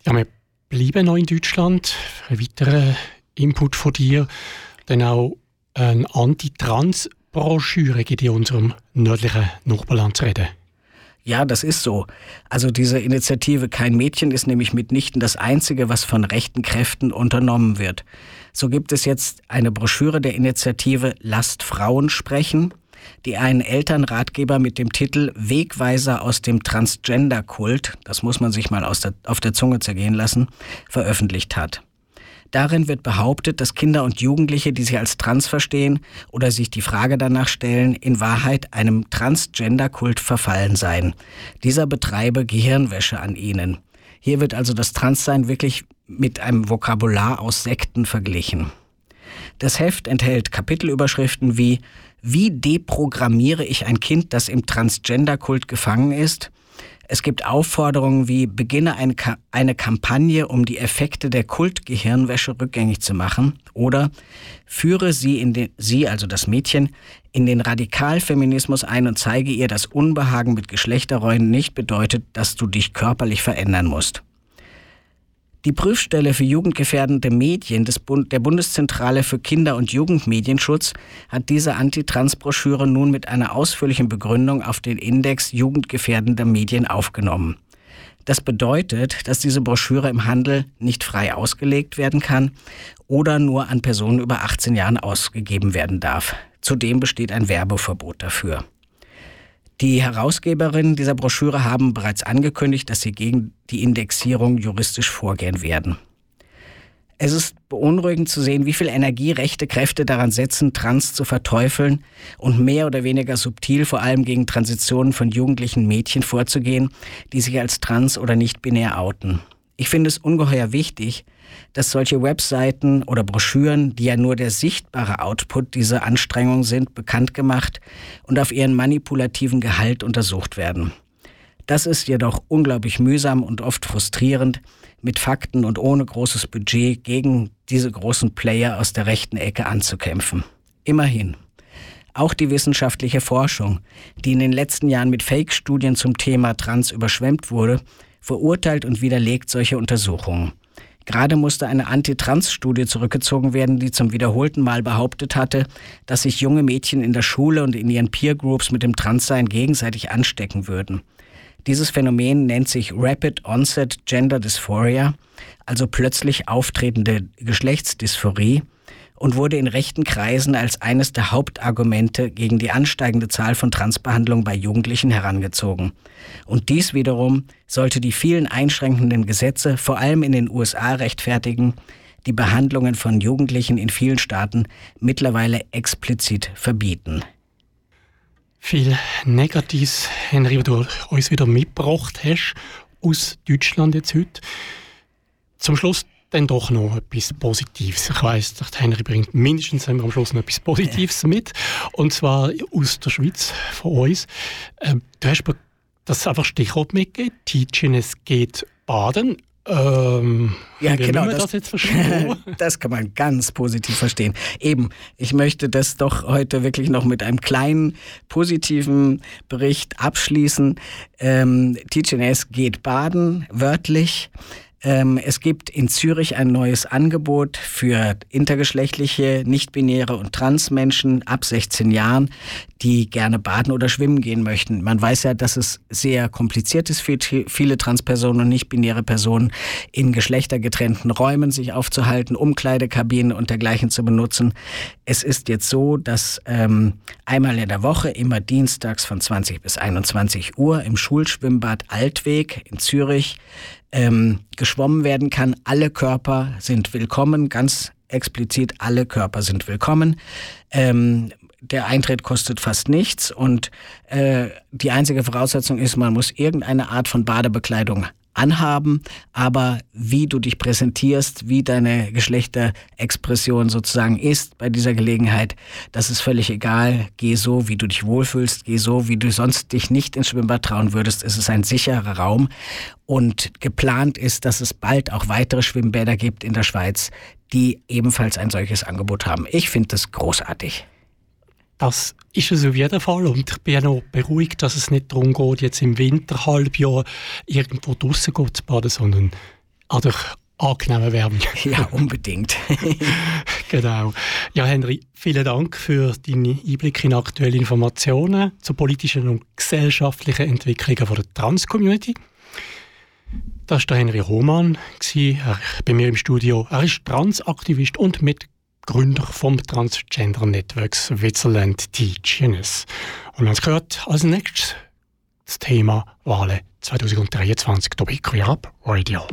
D: Ja, wir bleiben noch in Deutschland. Ein weiterer Input von dir, denn auch eine Anti-Trans-Broschüre geht in unserem nördlichen Nachbarland zu reden.
H: Ja, das ist so. Also diese Initiative Kein Mädchen ist nämlich mitnichten das Einzige, was von rechten Kräften unternommen wird. So gibt es jetzt eine Broschüre der Initiative Lasst Frauen sprechen, die einen Elternratgeber mit dem Titel Wegweiser aus dem Transgender-Kult, das muss man sich mal der, auf der Zunge zergehen lassen, veröffentlicht hat. Darin wird behauptet, dass Kinder und Jugendliche, die sich als trans verstehen oder sich die Frage danach stellen, in Wahrheit einem Transgender-Kult verfallen seien. Dieser betreibe Gehirnwäsche an ihnen. Hier wird also das Transsein wirklich mit einem Vokabular aus Sekten verglichen. Das Heft enthält Kapitelüberschriften wie Wie deprogrammiere ich ein Kind, das im Transgender-Kult gefangen ist? Es gibt Aufforderungen wie beginne eine, Ka eine Kampagne, um die Effekte der Kultgehirnwäsche rückgängig zu machen oder führe sie, in den, sie, also das Mädchen, in den Radikalfeminismus ein und zeige ihr, dass Unbehagen mit Geschlechterrollen nicht bedeutet, dass du dich körperlich verändern musst. Die Prüfstelle für jugendgefährdende Medien des Bund der Bundeszentrale für Kinder- und Jugendmedienschutz hat diese Antitrans-Broschüre nun mit einer ausführlichen Begründung auf den Index jugendgefährdender Medien aufgenommen. Das bedeutet, dass diese Broschüre im Handel nicht frei ausgelegt werden kann oder nur an Personen über 18 Jahren ausgegeben werden darf. Zudem besteht ein Werbeverbot dafür. Die Herausgeberinnen dieser Broschüre haben bereits angekündigt, dass sie gegen die Indexierung juristisch vorgehen werden. Es ist beunruhigend zu sehen, wie viel Energie rechte Kräfte daran setzen, Trans zu verteufeln und mehr oder weniger subtil vor allem gegen Transitionen von jugendlichen Mädchen vorzugehen, die sich als trans oder nicht binär outen. Ich finde es ungeheuer wichtig, dass solche Webseiten oder Broschüren, die ja nur der sichtbare Output dieser Anstrengung sind, bekannt gemacht und auf ihren manipulativen Gehalt untersucht werden. Das ist jedoch unglaublich mühsam und oft frustrierend, mit Fakten und ohne großes Budget gegen diese großen Player aus der rechten Ecke anzukämpfen. Immerhin. Auch die wissenschaftliche Forschung, die in den letzten Jahren mit Fake-Studien zum Thema Trans überschwemmt wurde, verurteilt und widerlegt solche Untersuchungen. Gerade musste eine Anti-Trans-Studie zurückgezogen werden, die zum wiederholten Mal behauptet hatte, dass sich junge Mädchen in der Schule und in ihren Peer-Groups mit dem Transsein gegenseitig anstecken würden. Dieses Phänomen nennt sich Rapid Onset Gender Dysphoria, also plötzlich auftretende Geschlechtsdysphorie und wurde in rechten Kreisen als eines der Hauptargumente gegen die ansteigende Zahl von Transbehandlungen bei Jugendlichen herangezogen. Und dies wiederum sollte die vielen einschränkenden Gesetze, vor allem in den USA, rechtfertigen, die Behandlungen von Jugendlichen in vielen Staaten mittlerweile explizit verbieten.
D: Viel Negatives, Henry, was du uns wieder mitgebracht hast aus Deutschland jetzt heute. Zum Schluss dann doch noch etwas Positives. Ich weiss, der Henry bringt mindestens am Schluss noch etwas Positives mit. Und zwar aus der Schweiz, von uns. Ähm, du hast mir das einfach Stichwort mitgegeben. Teaching geht baden. Ähm,
H: ja, genau.
D: das, jetzt verstehen? [laughs]
H: das kann man ganz positiv verstehen. Eben, ich möchte das doch heute wirklich noch mit einem kleinen positiven Bericht abschließen. Ähm, TGNS geht baden, wörtlich. Ähm, es gibt in Zürich ein neues Angebot für intergeschlechtliche, nicht-binäre und Transmenschen ab 16 Jahren, die gerne baden oder schwimmen gehen möchten. Man weiß ja, dass es sehr kompliziert ist für viele Transpersonen und nicht-binäre Personen in geschlechtergetrennten Räumen sich aufzuhalten, Umkleidekabinen und dergleichen zu benutzen. Es ist jetzt so, dass ähm, einmal in der Woche, immer dienstags von 20 bis 21 Uhr im Schulschwimmbad Altweg in Zürich ähm, geschwommen werden kann. Alle Körper sind willkommen, ganz explizit alle Körper sind willkommen. Ähm, der Eintritt kostet fast nichts und äh, die einzige Voraussetzung ist, man muss irgendeine Art von Badebekleidung anhaben, aber wie du dich präsentierst, wie deine Geschlechterexpression sozusagen ist bei dieser Gelegenheit, das ist völlig egal. Geh so, wie du dich wohlfühlst, geh so, wie du sonst dich nicht ins Schwimmbad trauen würdest. Es ist ein sicherer Raum und geplant ist, dass es bald auch weitere Schwimmbäder gibt in der Schweiz, die ebenfalls ein solches Angebot haben. Ich finde das großartig.
D: Das ist es auf jeden Fall. Und ich bin auch noch beruhigt, dass es nicht darum geht, jetzt im Winterhalbjahr irgendwo draußen zu baden, sondern an der angenehmen Wärme. [laughs]
H: Ja, unbedingt. [laughs]
D: genau. Ja, Henry, vielen Dank für deine Einblicke in aktuelle Informationen zu politischen und gesellschaftlichen Entwicklungen der Trans-Community. Das war der Henry Hohmann, er, bei mir im Studio. Er ist Transaktivist und Mitgründer vom Transgender Network Switzerland Teachiness. Und uns gehört als nächstes das Thema Wahlen 2023 hier bei Queer Up Radio.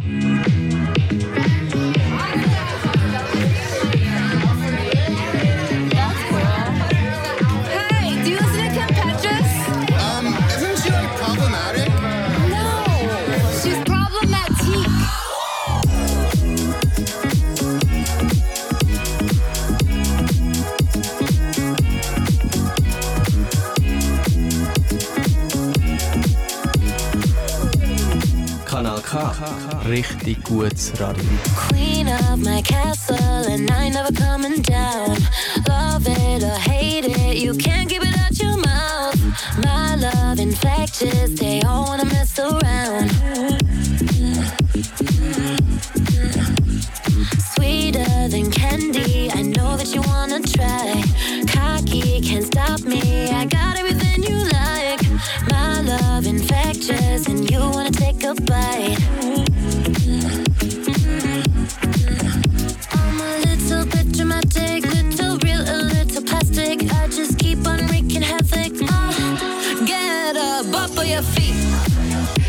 I: Richtig gutes Radio.
J: Queen of my castle, and I never coming down. Love it or hate it, you can't keep it out your mouth. My love infectious, they all wanna mess around. Sweeter than candy, I know that you wanna try. Cocky can't stop me, I got everything you like. My love infectious, and you wanna take a bite. I'm a little bit dramatic, little real, a little plastic. I just keep on wreaking havoc. Uh, get up, your feet.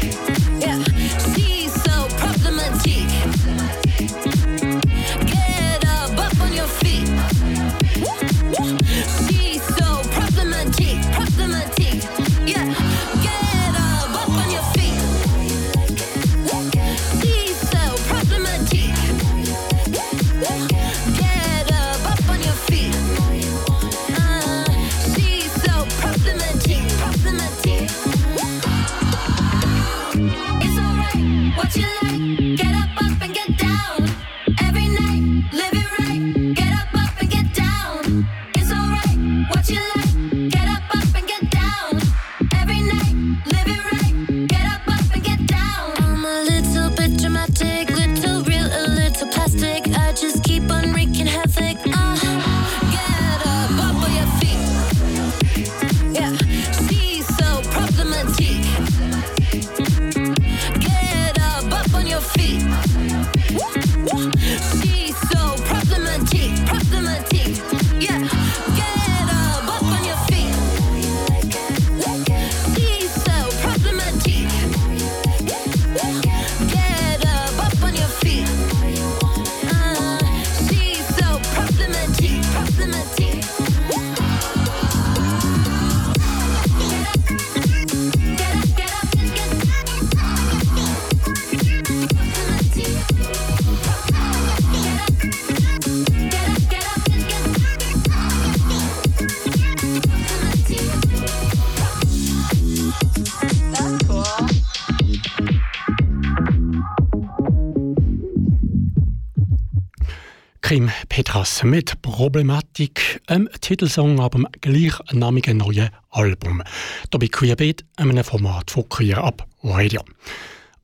D: Kim Petras mit Problematik, einem Titelsong ab dem gleichnamigen neuen Album. Hier bei Queerbeat, einem Format von Queer Up Radio.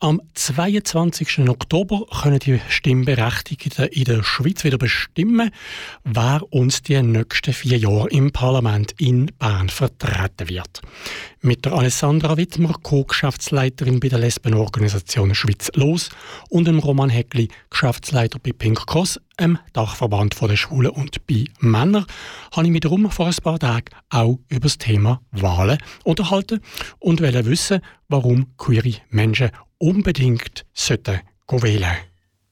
D: Am 22. Oktober können die Stimmberechtigten in der Schweiz wieder bestimmen, wer uns die nächsten vier Jahre im Parlament in Bern vertreten wird. Mit der Alessandra Wittmer, Co-Geschäftsleiterin bei der Lesbenorganisation Schweiz Los und dem Roman Heckli, Geschäftsleiter bei Pink Cross, einem Dachverband der Schwulen und bei Männern, habe ich mich darum vor ein paar Tagen auch über das Thema Wahlen unterhalten und wollte wissen, warum queere Menschen unbedingt sollten wählen.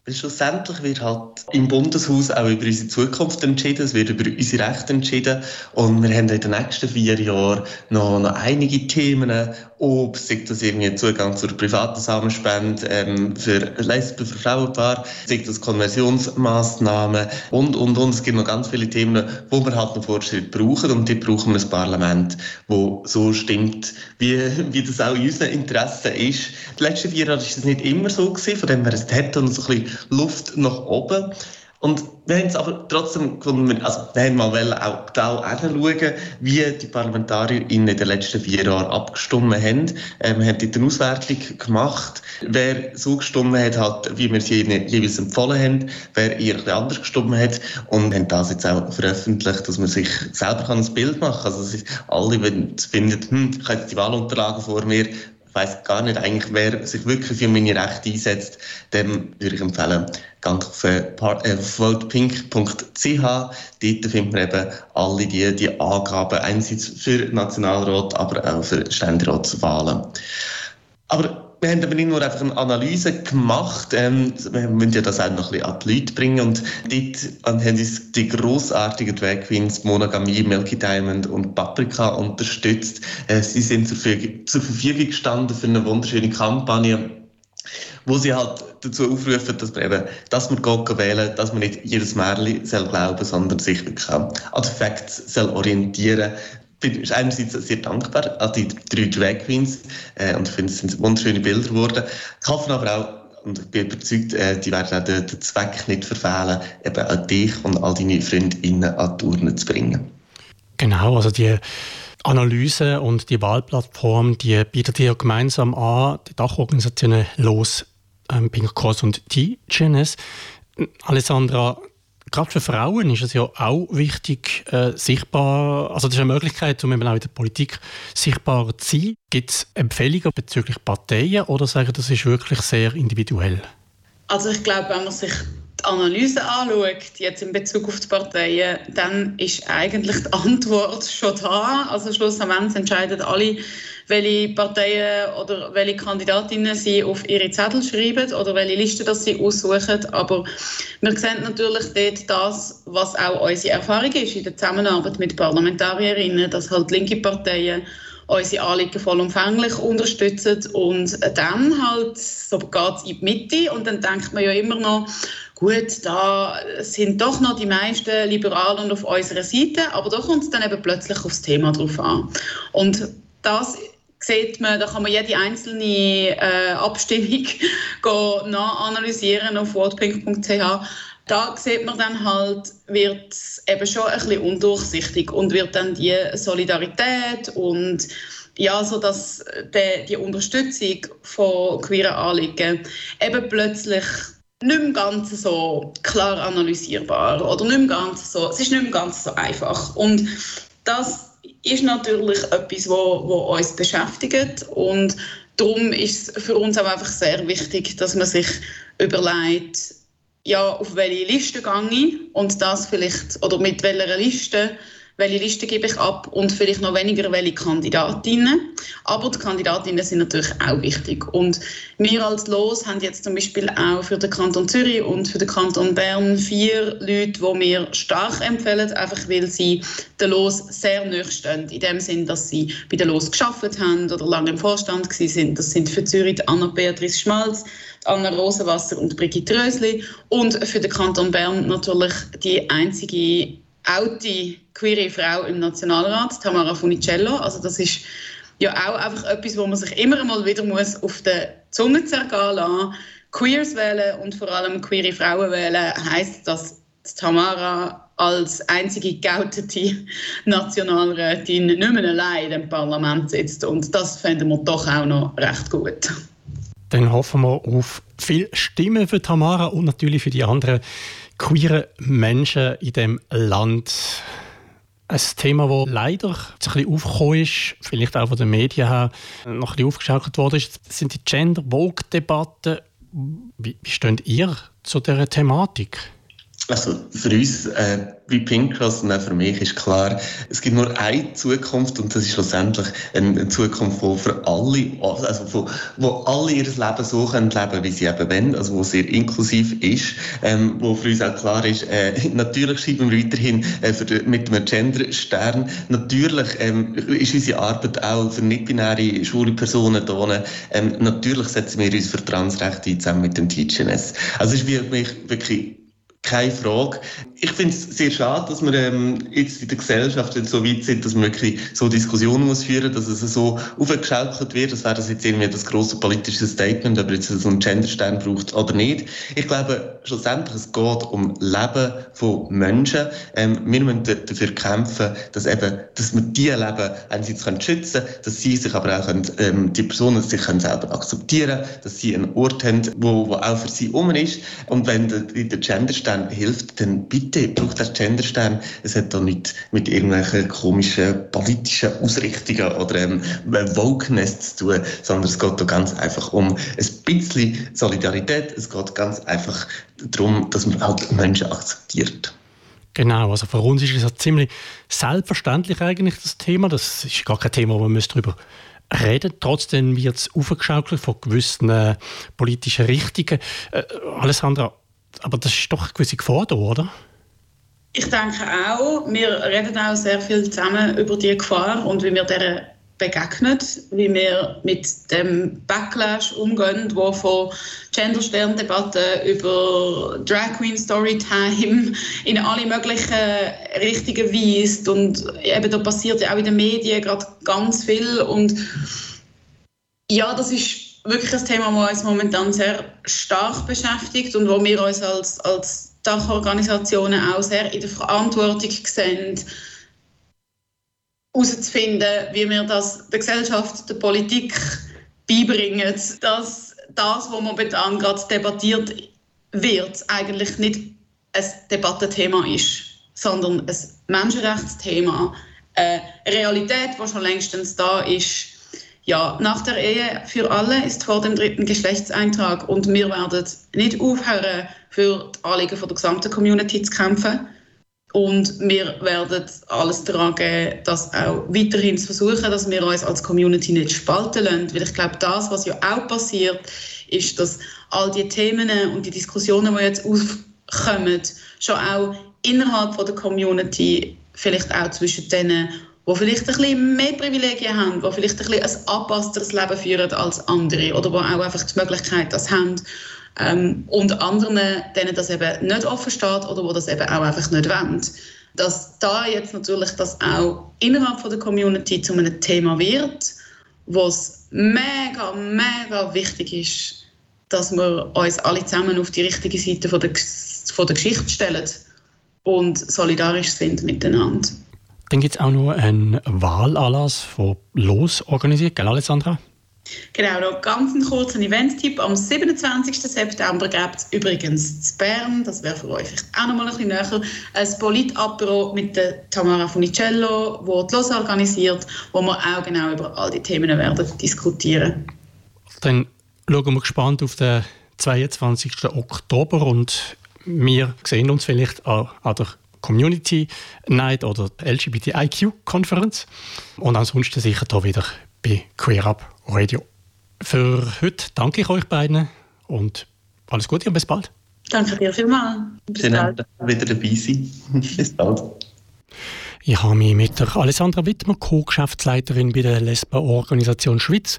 F: Schlussendlich wird halt im Bundeshaus auch über unsere Zukunft entschieden, es wird über unsere Rechte entschieden. Und wir haben in den nächsten vier Jahren noch, noch einige Themen, ob sei das irgendwie Zugang zur privaten Samenspende ähm, für Lesben, für Frauenpaar, sei das Konversionsmaßnahmen und, und, und. Es gibt noch ganz viele Themen, wo wir halt einen Fortschritt brauchen und die brauchen wir ein Parlament, wo so stimmt, wie, wie das auch in unseren Interessen ist. Die letzten vier Jahre war das nicht immer so gewesen, von dem her, es hat uns so ein bisschen Luft nach oben. Und wir haben es aber trotzdem gefunden, also wir haben mal auch genau hinschauen, wie die Parlamentarier in den letzten vier Jahren abgestimmt haben. Ähm, wir haben dort eine Auswertung gemacht, wer so gestimmt hat, halt, wie wir sie ihnen jeweils empfohlen haben, wer eher bisschen anders gestimmt hat und haben das jetzt auch veröffentlicht, dass man sich selber ein Bild machen kann. Also alle, wenn sie finden, hm, ich habe jetzt die Wahlunterlagen vor mir, weiß gar nicht eigentlich, wer sich wirklich für meine Rechte einsetzt, dem würde ich empfehlen, ganz auf äh, äh votepink.ch. Dort findet man eben alle die, die Angaben, einerseits für Nationalrat, aber auch für Ständeratswahlen. Aber wir haben aber nicht nur einfach eine Analyse gemacht, ähm, wir müssen ja das auch noch ein bisschen an die Leute bringen und dort haben uns die grossartigen Drag Queens Monogamie, Milky Diamond und Paprika unterstützt. Äh, sie sind zur, zur Verfügung gestanden für eine wunderschöne Kampagne, wo sie halt dazu aufrufen, dass man eben, dass man Gott wählen, dass man nicht jedes Märchen soll glauben, sondern sich wirklich an Facts soll orientieren, bin einerseits sehr dankbar an die drei Drag Queens äh, und ich finde, es sind wunderschöne Bilder geworden. Ich hoffe aber auch, und ich bin überzeugt, äh, die werden auch den, den, Zweck nicht verfehlen, eben auch dich und all deine Freundinnen an die Urne zu bringen.
D: Genau, also die Analyse und die Wahlplattform, die bietet ihr gemeinsam an, die Dachorganisationen Los, ähm, Pink Cross und T-Genes. Alessandra, Gerade für Frauen ist es ja auch wichtig, äh, sichtbar, also das ist eine Möglichkeit, um eben auch in der Politik sichtbar zu sein. Gibt es Empfehlungen bezüglich Parteien oder sagen, das ist wirklich sehr individuell?
E: Also ich glaube, wenn man sich die Analyse anschaut, jetzt in Bezug auf die Parteien, dann ist eigentlich die Antwort schon da. Also schlussendlich entscheiden alle, welche Parteien oder welche Kandidatinnen sie auf ihre Zettel schreiben oder welche Liste das sie aussuchen. Aber wir sehen natürlich dort das, was auch unsere Erfahrung ist in der Zusammenarbeit mit Parlamentarierinnen, dass halt linke Parteien unsere Anliegen vollumfänglich unterstützen und dann halt, so geht es in die Mitte und dann denkt man ja immer noch, gut, da sind doch noch die meisten Liberalen auf unserer Seite, aber da kommt es dann eben plötzlich aufs Thema drauf an. Und das sieht man, da kann man jede einzelne äh, Abstimmung [laughs] nachanalysieren auf wortpink.ch. Da sieht man dann halt, wird es eben schon ein bisschen undurchsichtig und wird dann die Solidarität und ja, so dass die, die Unterstützung von queeren Anliegen eben plötzlich nicht mehr ganz so klar analysierbar oder nicht mehr ganz so, es ist nicht mehr ganz so einfach. Und das ist natürlich etwas, wo, uns beschäftigt. Und darum ist es für uns auch einfach sehr wichtig, dass man sich überlegt, ja, auf welche Liste gehe ich und das vielleicht, oder mit welcher Liste welche Liste gebe ich ab und vielleicht noch weniger welche Kandidatinnen. Aber die Kandidatinnen sind natürlich auch wichtig. Und wir als Los haben jetzt zum Beispiel auch für den Kanton Zürich und für den Kanton Bern vier Leute, die wir stark empfehlen, einfach weil sie den Los sehr nahe stehen. In dem Sinn, dass sie bei den Los geschafft haben oder lange im Vorstand sind. Das sind für Zürich Anna-Beatrice Schmalz, Anna Rosenwasser und Brigitte Rösli. Und für den Kanton Bern natürlich die einzige alte queere Frau im Nationalrat, Tamara Funicello. Also das ist ja auch einfach etwas, wo man sich immer mal wieder muss auf der Zunge zergehen lassen. Queers wählen und vor allem queere Frauen wählen heisst, dass Tamara als einzige geoutete Nationalrätin nicht mehr allein im Parlament sitzt. Und das fänden wir doch auch noch recht gut.
D: Dann hoffen wir auf viel Stimmen für Tamara und natürlich für die anderen queeren Menschen in dem Land. Ein Thema, das leider ein bisschen aufgekommen ist, vielleicht auch von den Medien her, noch ein bisschen aufgeschaukelt worden ist, sind die Gender-Vogue-Debatten. Wie, wie steht ihr zu dieser Thematik?
F: Also für uns, äh, wie Pinkcross und auch für mich ist klar, es gibt nur eine Zukunft und das ist schlussendlich eine, Zukunft, wo für alle, also wo, wo alle ihr Leben so können leben, wie sie eben wollen, also wo sehr inklusiv ist, ähm, wo für uns auch klar ist, äh, natürlich schreiben wir weiterhin äh, für die, mit einem Gender-Stern. Natürlich ähm, ist unsere Arbeit auch für nicht-binäre schwule Personen da. Ähm, natürlich setzen wir uns für Transrechte zusammen mit dem TGNS. Also es ist wirklich, wirklich keine Frage. Ich finde es sehr schade, dass wir ähm, jetzt in der Gesellschaft so weit sind, dass man wirklich so Diskussionen muss führen, dass es so aufgeschaukelt wird, als wäre das jetzt irgendwie das große politische Statement, ob jetzt so einen Genderstern braucht oder nicht. Ich glaube, schlussendlich es geht um Leben von Menschen. Ähm, wir müssen dafür kämpfen, dass eben, dass wir diese Leben einerseits können schützen können, dass sie sich aber auch können, ähm, die Personen sich können selber akzeptieren, dass sie einen Ort haben, wo, wo auch für sie um ist. Und wenn der, der Genderstern hilft, dann bitte braucht das Genderstern. Es hat da nicht mit irgendwelchen komischen politischen Ausrichtungen oder ähm, Wokeness zu tun, sondern es geht da ganz einfach um ein bisschen Solidarität. Es geht ganz einfach darum, dass man halt Menschen akzeptiert.
D: Genau, also für uns ist es ja ziemlich selbstverständlich eigentlich das Thema. Das ist gar kein Thema, wo wir darüber reden. Trotzdem wird es aufgeschaukelt von gewissen äh, politischen Richtungen. Äh, Alessandra, aber das ist doch eine gewisse Gefahr da, oder?
E: Ich denke auch, wir reden auch sehr viel zusammen über die Gefahr und wie wir der begegnen, wie wir mit dem Backlash umgehen, wo von Gendersterndebatten über Drag Queen Storytime in alle möglichen Richtungen weist. Und eben da passiert ja auch in den Medien gerade ganz viel. Und ja, das ist wirklich ein Thema, das uns momentan sehr stark beschäftigt und wo wir uns als, als Dachorganisationen auch sehr in der Verantwortung sehen, herauszufinden, wie wir das der Gesellschaft, der Politik beibringen, dass das, was momentan gerade debattiert wird, eigentlich nicht ein Debattenthema ist, sondern ein Menschenrechtsthema, eine Realität, die schon längstens da ist. Ja, nach der Ehe für alle ist vor dem dritten Geschlechtseintrag und wir werden nicht aufhören, für die Anliegen der gesamten Community zu kämpfen. Und wir werden alles daran geben, das auch weiterhin zu versuchen, dass wir uns als Community nicht spalten lassen. Weil ich glaube, das, was ja auch passiert, ist, dass all die Themen und die Diskussionen, die jetzt aufkommen, schon auch innerhalb der Community, vielleicht auch zwischen denen, die vielleicht ein bisschen mehr Privilegien haben, die vielleicht ein bisschen ein angepassteres Leben führen als andere oder die auch einfach die Möglichkeit das haben ähm, und anderen, denen das eben nicht offen steht oder wo das eben auch einfach nicht wollen. Dass da jetzt natürlich das auch innerhalb von der Community zu einem Thema wird, was mega, mega wichtig ist, dass wir uns alle zusammen auf die richtige Seite von der, von der Geschichte stellen und solidarisch sind miteinander.
D: Dann gibt es auch noch einen Wahlanlass von Los organisiert, gell Alessandra?
E: Genau, noch ganz einen kurzen Event-Tipp. Am 27. September gibt es übrigens zu Bern, das wäre für euch vielleicht auch noch mal ein bisschen näher, ein Polit-Apero mit der Tamara Funicello, wo die Los organisiert, wo wir auch genau über all die Themen werden diskutieren.
D: Dann schauen wir gespannt auf den 22. Oktober und wir sehen uns vielleicht an der Community Night oder LGBTIQ-Konferenz und ansonsten sicher da wieder bei Queer Up Radio. Für heute danke ich euch beiden und alles Gute und bis bald.
E: Danke dir vielmals.
F: Bis Schön, bald. wieder dabei sein. [laughs] bis bald.
D: Ich habe mich mit der Alessandra Wittmer, Co-Geschäftsleiterin bei der Lesben-Organisation Schweiz,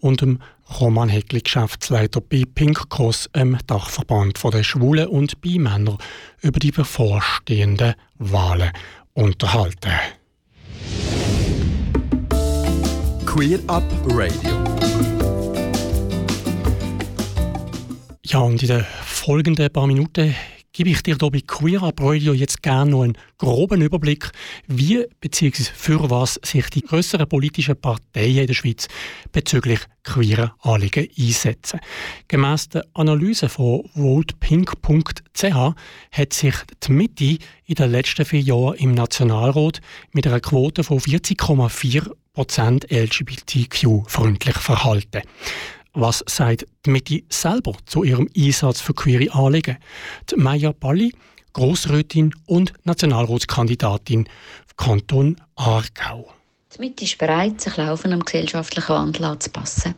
D: und dem Roman Heckli, Geschäftsleiter bei Pink Cross, dem Dachverband der Schwulen und Bi-Männer, über die bevorstehenden Wahlen unterhalten.
C: Queer Up Radio.
D: Ja, und in den folgenden paar Minuten gebe ich dir hier bei Queer Up Radio jetzt gerne noch einen groben Überblick, wie bzw. für was sich die grösseren politischen Parteien in der Schweiz bezüglich queerer Anliegen einsetzen. Gemäss der Analyse von votepink.ch hat sich die Mitte in den letzten vier Jahren im Nationalrat mit einer Quote von 40,4 Prozent LGBTQ-freundlich verhalten. Was sagt die Mitte selber zu ihrem Einsatz für queere Anliegen? Die Maya Balli, Grossrätin und Nationalratskandidatin Kanton Aargau.
K: Die Mitte ist bereit, sich laufendem gesellschaftlichen Wandel anzupassen.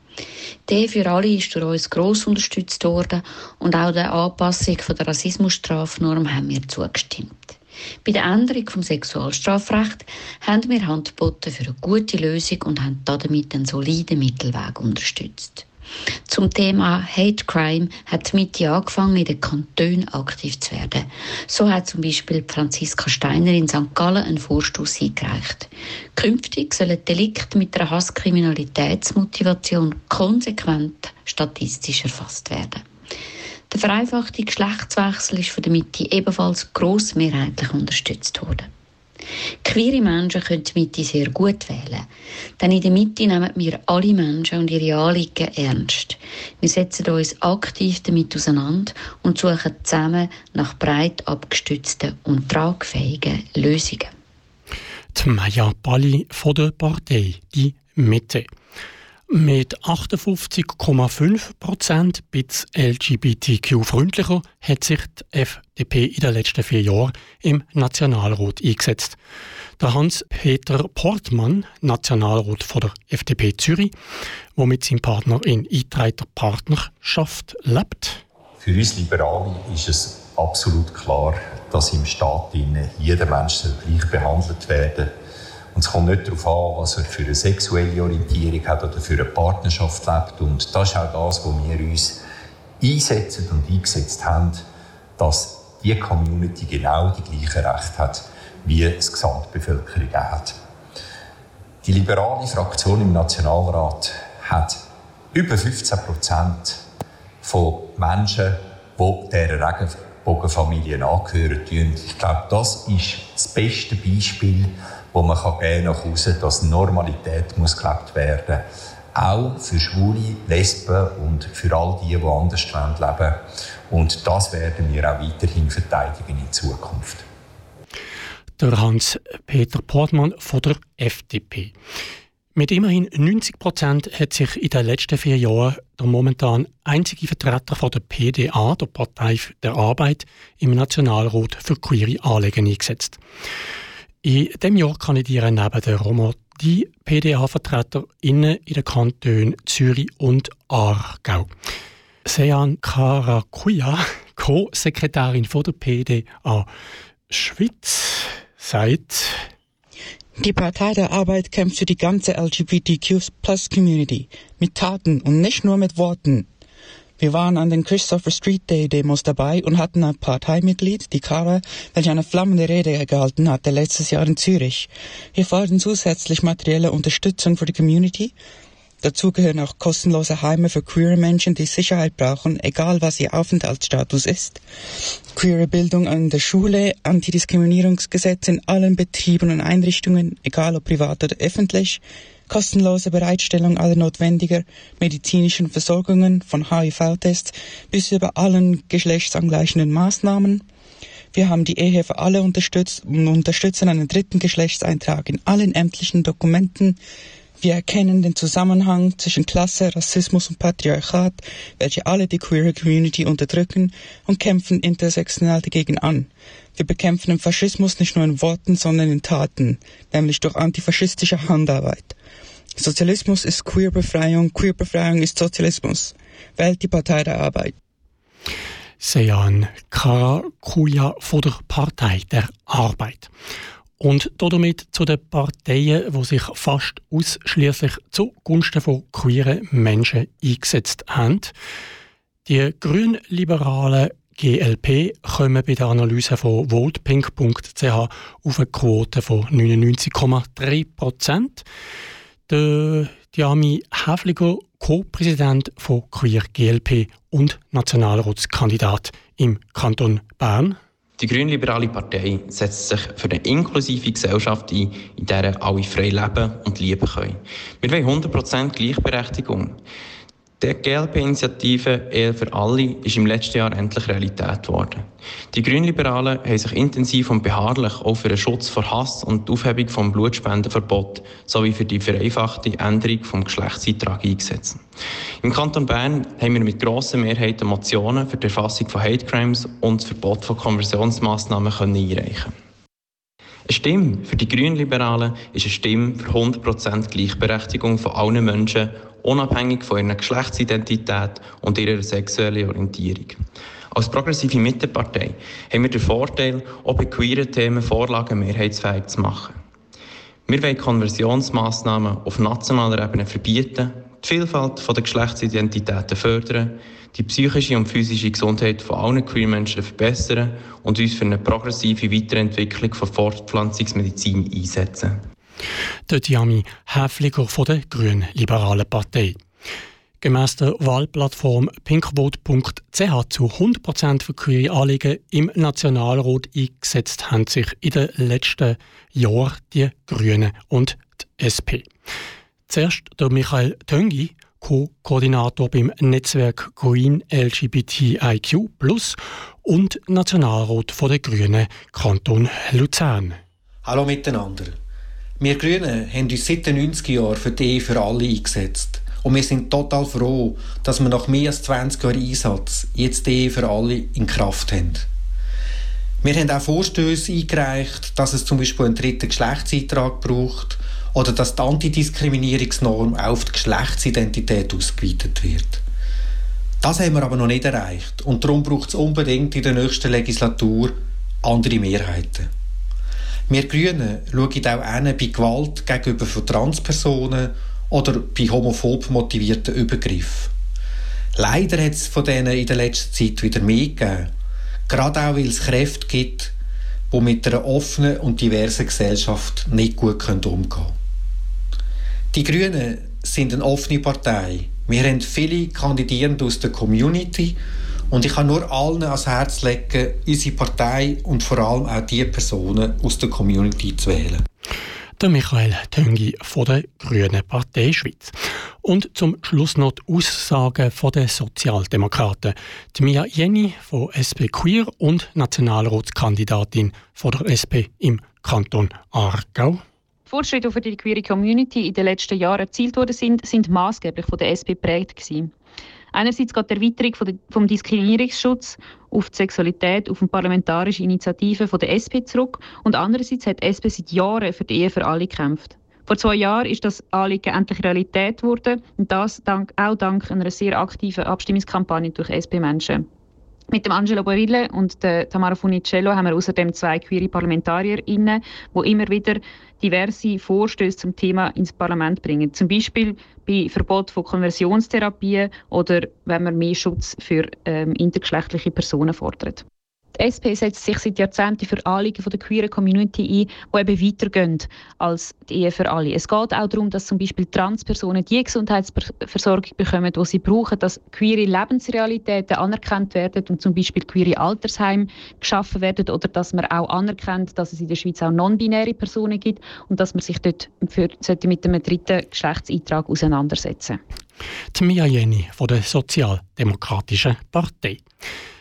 K: Ehe für alle ist durch uns gross unterstützt worden und auch der Anpassung der Rassismusstrafnorm haben wir zugestimmt. Bei der Änderung vom Sexualstrafrecht haben wir Hand geboten für eine gute Lösung und haben damit einen soliden Mittelweg unterstützt. Zum Thema Hate Crime hat die Mitte angefangen, in den Kantonen aktiv zu werden. So hat zum Beispiel Franziska Steiner in St. Gallen einen Vorstoß eingereicht. Künftig sollen Delikte mit einer Hasskriminalitätsmotivation konsequent statistisch erfasst werden. Der vereinfachte Geschlechtswechsel ist von der Mitte ebenfalls grossmehrheitlich unterstützt worden. Queere Menschen können die Mitte sehr gut wählen. Denn in der Mitte nehmen wir alle Menschen und ihre Anliegen ernst. Wir setzen uns aktiv damit auseinander und suchen zusammen nach breit abgestützten und tragfähigen Lösungen.
D: Die Maya Balli von der Partei Die Mitte. Mit 58,5 Prozent bits LGBTQ-freundlicher hat sich die FDP in den letzten vier Jahren im Nationalrat eingesetzt. Der Hans-Peter Portmann, Nationalrat von der FDP Zürich, der mit seinem Partner in eingetragener Partnerschaft lebt.
L: Für uns Liberale ist es absolut klar, dass im Staat jeder Mensch gleich behandelt werden soll und es kommt nicht darauf an, was er für eine sexuelle Orientierung hat oder für eine Partnerschaft lebt. Und das ist auch das, wo wir uns einsetzen und eingesetzt haben, dass die Community genau die gleichen Rechte hat, wie es Gesamtbevölkerung hat. Die liberale Fraktion im Nationalrat hat über 15 Prozent von Menschen, die dieser Regenbogenfamilie angehören. Ich glaube, das ist das beste Beispiel, wo man kann gehen nach außen, dass Normalität muss gelebt werden, auch für Schwule, Lesben und für all die, die anders leben Und das werden wir auch weiterhin verteidigen in Zukunft.
D: Der Hans-Peter Portmann von der FDP. Mit immerhin 90 Prozent hat sich in den letzten vier Jahren der momentan einzige Vertreter von der PDA, der Partei der Arbeit, im Nationalrat für queere Anliegen eingesetzt. In diesem Jahr kandidieren neben der Roma die PDA-VertreterInnen in den Kantonen Zürich und Aargau. Sean Karakuya, Co-Sekretärin der PDA Schweiz, sagt,
M: die Partei der Arbeit kämpft für die ganze LGBTQ-Plus-Community mit Taten und nicht nur mit Worten. Wir waren an den Christopher Street Day Demos dabei und hatten ein Parteimitglied, die Kara, welche eine flammende Rede gehalten hatte letztes Jahr in Zürich. Wir fordern zusätzlich materielle Unterstützung für die Community. Dazu gehören auch kostenlose Heime für queere Menschen, die Sicherheit brauchen, egal was ihr Aufenthaltsstatus ist. Queere Bildung an der Schule, Antidiskriminierungsgesetz in allen Betrieben und Einrichtungen, egal ob privat oder öffentlich, kostenlose Bereitstellung aller notwendiger medizinischen Versorgungen von HIV-Tests bis über allen geschlechtsangleichenden Maßnahmen. Wir haben die Ehe für alle unterstützt und unterstützen einen dritten Geschlechtseintrag in allen ämtlichen Dokumenten. Wir erkennen den Zusammenhang zwischen Klasse, Rassismus und Patriarchat, welche alle die queere Community unterdrücken und kämpfen intersektional dagegen an. Wir bekämpfen den Faschismus nicht nur in Worten, sondern in Taten, nämlich durch antifaschistische Handarbeit. Sozialismus ist Queerbefreiung, Queerbefreiung ist Sozialismus. Wählt die Partei der Arbeit.
D: Sejan Karakuya von der Partei der Arbeit. Und damit zu den Parteien, die sich fast ausschließlich zugunsten von queeren Menschen eingesetzt haben. Die grünliberalen GLP kommen bei der Analyse von votepink.ch auf eine Quote von 99,3 Prozent. Der Diami Häfliger, Co-Präsident von Queer GLP und Nationalratskandidat im Kanton Bern.
I: Die Grünliberale Partei setzt sich für eine inklusive Gesellschaft ein, in der alle frei leben und lieben können. Wir wollen 100% Gleichberechtigung. Die GLP-Initiative Ehe für alle ist im letzten Jahr endlich Realität geworden. Die Grünliberalen haben sich intensiv und beharrlich auch für den Schutz vor Hass und die Aufhebung vom Blutspendenverbot sowie für die vereinfachte Änderung vom Geschlechtseintrag eingesetzt. Im Kanton Bern haben wir mit grosser Mehrheit Motionen für die Erfassung von Hate Crimes und das Verbot von Konversionsmaßnahmen können einreichen. Eine Stimme für die Grünliberalen ist eine Stimme für 100% Gleichberechtigung von allen Menschen unabhängig von ihrer Geschlechtsidentität und ihrer sexuellen Orientierung. Als progressive Mittepartei haben wir den Vorteil, auch bei queeren Themen Vorlagen mehrheitsfähig zu machen. Wir wollen Konversionsmaßnahmen auf nationaler Ebene verbieten, die Vielfalt der Geschlechtsidentitäten fördern, die psychische und physische Gesundheit von allen queer Menschen verbessern und uns für eine progressive Weiterentwicklung von Fortpflanzungsmedizin einsetzen.
D: Der Diami Häfliger von der Grünen Liberalen Partei. Gemäss der Wahlplattform pinkvote.ch zu 100% für queere Anliegen im Nationalrat eingesetzt haben sich in den letzten Jahren die Grünen und die SP. Zuerst der Michael Töngi, Co-Koordinator beim Netzwerk Green LGBTIQ und Nationalrat der Grünen Kanton Luzern.
N: Hallo miteinander. Wir Grünen haben uns seit den 90er Jahren für die Ehe für alle eingesetzt. Und wir sind total froh, dass wir nach mehr als 20 Jahren Einsatz jetzt die Ehe für alle in Kraft haben. Wir haben auch Vorstöße eingereicht, dass es zum Beispiel einen dritten Geschlechtseintrag braucht oder dass die Antidiskriminierungsnorm auf die Geschlechtsidentität ausgeweitet wird. Das haben wir aber noch nicht erreicht und darum braucht es unbedingt in der nächsten Legislatur andere Mehrheiten. Wir Grünen schauen auch an bei Gewalt gegenüber von Transpersonen oder bei homophob motivierten Übergriffen. Leider hat es von denen in der letzten Zeit wieder mehr gegeben. Gerade auch, weil es Kräfte gibt, die mit einer offenen und diversen Gesellschaft nicht gut umgehen können. Die Grünen sind eine offene Partei. Wir haben viele Kandidierende aus der Community und ich kann nur allen ans Herz legen, unsere Partei und vor allem auch die Personen aus der Community zu wählen.
D: Der Michael Töngi von der Grünen Partei Schweiz. Und zum Schluss noch die Aussagen von den Sozialdemokraten. Die Mia Jenny von SP Queer und Nationalratskandidatin von der SP im Kanton Aargau.
O: Die Fortschritte, die für die queere Community in den letzten Jahren erzielt worden sind, sind maßgeblich von der SP geprägt gewesen. Einerseits geht die Erweiterung vom Diskriminierungsschutz auf die Sexualität, auf eine parlamentarische Initiative von der SP zurück und andererseits hat die SP seit Jahren für die Ehe für alle gekämpft. Vor zwei Jahren ist das Anliegen endlich Realität geworden und das dank, auch dank einer sehr aktiven Abstimmungskampagne durch SP-Menschen. Mit dem Angelo Barille und der Tamara Funicello haben wir außerdem zwei queere ParlamentarierInnen, die immer wieder diverse Vorstöße zum Thema ins Parlament bringen. Zum Beispiel bei Verbot von Konversionstherapien oder wenn man mehr Schutz für ähm, intergeschlechtliche Personen fordert. Die SP setzt sich seit Jahrzehnten für Anliegen der queeren Community ein, die eben weitergehen als die Ehe für alle. Es geht auch darum, dass zum Beispiel Transpersonen die Gesundheitsversorgung bekommen, die sie brauchen, dass queere Lebensrealitäten anerkannt werden und zum Beispiel queere Altersheime geschaffen werden oder dass man auch anerkennt, dass es in der Schweiz auch non-binäre Personen gibt und dass man sich dort für, mit einem dritten Geschlechtseintrag auseinandersetzen
D: Die Mia Jenny von der Sozialdemokratischen Partei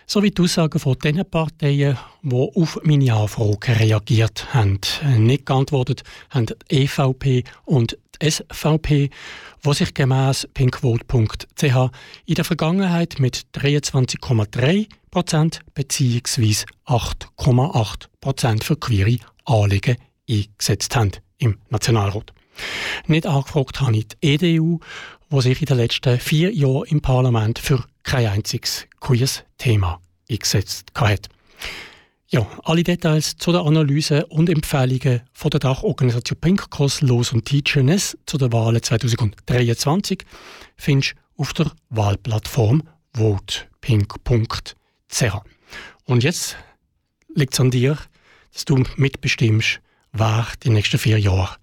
D: sowie die Aussagen von den Parteien, die auf meine Anfrage reagiert haben. Nicht geantwortet haben die EVP und die SVP, die sich gemäss pinkvote.ch in der Vergangenheit mit 23,3% bzw. 8,8% für queere Anliegen eingesetzt haben im Nationalrat. Nicht angefragt habe ich die EDU, die sich in den letzten vier Jahren im Parlament für kein einziges queers Thema eingesetzt hat. Ja, alle Details zu der Analyse und Empfehlungen von der Dachorganisation Pink Cross Los und Teacherness zu den Wahlen 2023 findest du auf der Wahlplattform votepink.ch. Und jetzt liegt es an dir, dass du mitbestimmst, wer die nächsten vier Jahre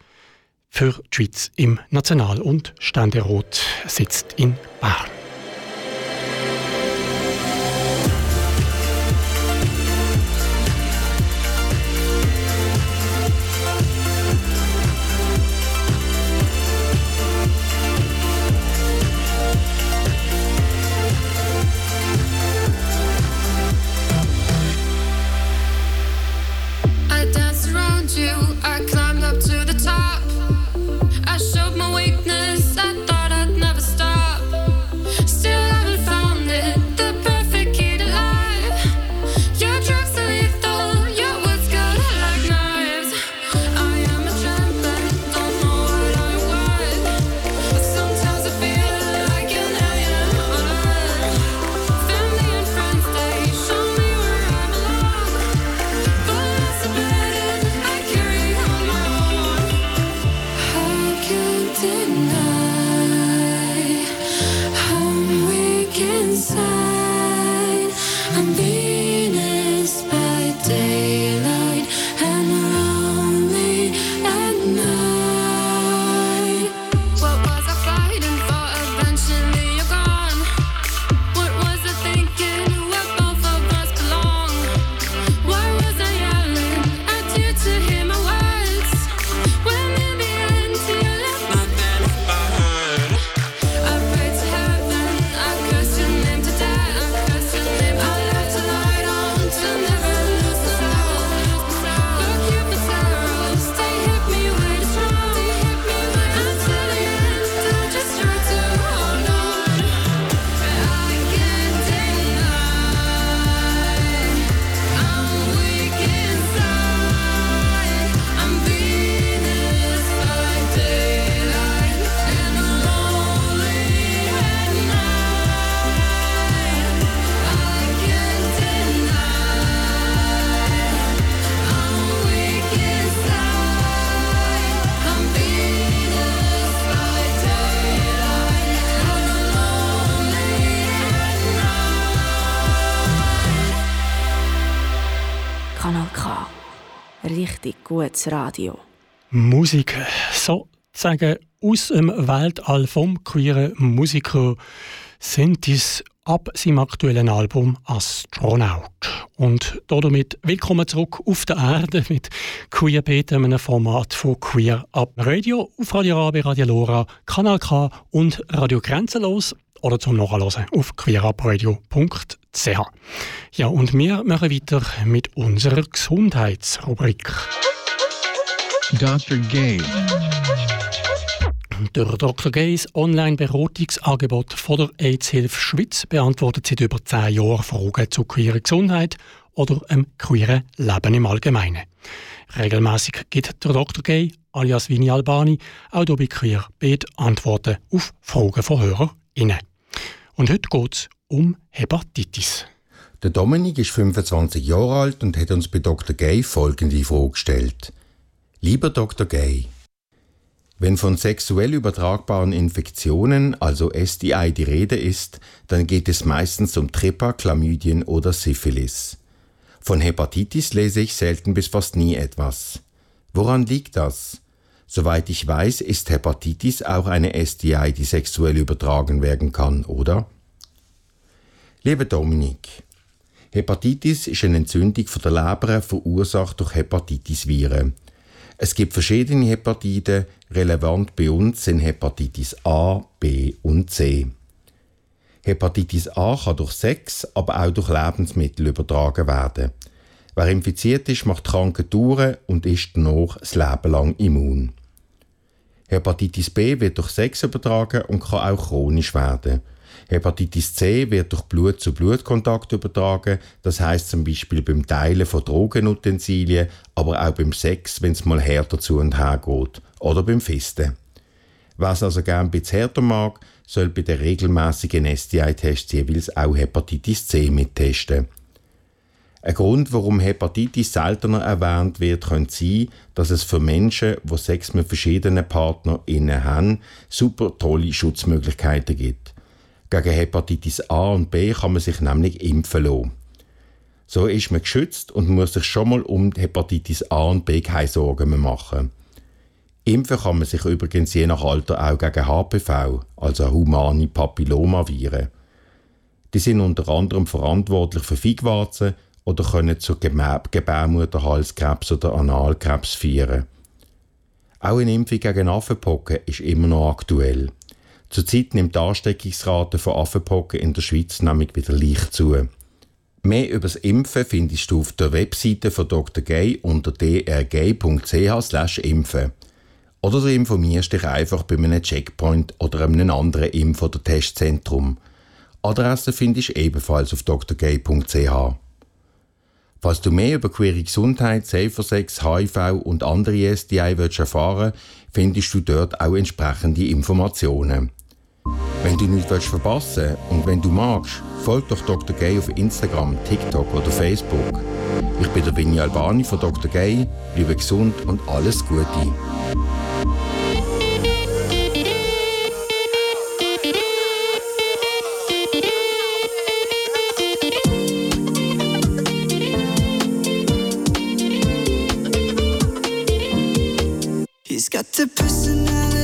D: für die Schweiz im National- und Ständerat sitzt in Bern.
A: Gutes Radio.
D: Musik, sozusagen aus dem Weltall vom queeren Musiker Sentis ab seinem aktuellen Album Astronaut. Und damit willkommen zurück auf der Erde mit Queer Peter, einem Format von Queer Up Radio auf Radio Rabe, Radio Lora, Kanal K und Radio Grenzenlos oder zum Nachhören auf queerupradio.ch. Ja, und wir machen weiter mit unserer Gesundheitsrubrik.
C: Dr. Gay.
D: Der Dr. Gays Online-Beratungsangebot von der AIDS-Hilfe Schweiz beantwortet seit über zehn Jahren Fragen zur queeren Gesundheit oder einem queeren Leben im Allgemeinen. Regelmäßig gibt der Dr. Gay, alias Vini Albani, auch hier bei Queer Beet Antworten auf Fragen von HörerInnen. Und heute geht es um Hepatitis.
P: Der Dominik ist 25 Jahre alt und hat uns bei Dr. Gay folgende Frage gestellt. Lieber Dr. Gay, wenn von sexuell übertragbaren Infektionen, also STI, die Rede ist, dann geht es meistens um Trepa, Chlamydien oder Syphilis. Von Hepatitis lese ich selten bis fast nie etwas. Woran liegt das? Soweit ich weiß, ist Hepatitis auch eine STI, die sexuell übertragen werden kann, oder? Lieber Dominik, Hepatitis ist eine Entzündung von der Leber verursacht durch Hepatitis-Viren. Es gibt verschiedene Hepatite, relevant bei uns sind Hepatitis A, B und C. Hepatitis A kann durch Sex, aber auch durch Lebensmittel übertragen werden. Wer infiziert ist, macht kranke Touren und ist danach das Leben lang immun. Hepatitis B wird durch Sex übertragen und kann auch chronisch werden. Hepatitis C wird durch Blut-zu-Blut-Kontakt übertragen, das heißt zum Beispiel beim Teilen von Drogenutensilien, aber auch beim Sex, wenn es mal härter zu und her geht, oder beim Fisten. Es also gern ein bisschen härter mag, soll bei den regelmäßigen STI-Tests jeweils auch Hepatitis C mittesten. Ein Grund, warum Hepatitis seltener erwähnt wird, könnte sein, dass es für Menschen, die Sex mit verschiedenen PartnerInnen haben, super tolle Schutzmöglichkeiten gibt. Gegen Hepatitis A und B kann man sich nämlich impfen lassen. So ist man geschützt und muss sich schon mal um Hepatitis A und B keine Sorgen mehr machen. Impfen kann man sich übrigens je nach Alter auch gegen HPV, also humane Papillomaviren. Die sind unter anderem verantwortlich für Feigwarzen oder können zu Gebärmutterhalskrebs oder Analkrebs führen. Auch eine Impfung gegen Affenpocken ist immer noch aktuell. Zurzeit nimmt die Ansteckungsrate von Affenpocken in der Schweiz nämlich wieder leicht zu. Mehr über das Impfen findest du auf der Webseite von Dr. Gay unter drgay.ch/impfen. Oder du informierst dich einfach bei einem Checkpoint oder einem anderen Impf- oder Testzentrum. Adresse findest du ebenfalls auf drgay.ch. Falls du mehr über queere Gesundheit, Safer Sex, HIV und andere STI willst findest du dort auch entsprechende Informationen. Wenn du nichts willst verpassen und wenn du magst, folg doch Dr. Gay auf Instagram, TikTok oder Facebook. Ich bin der Vinny Albani von Dr. Gay, bleibe gesund und alles Gute.
G: He's got the personality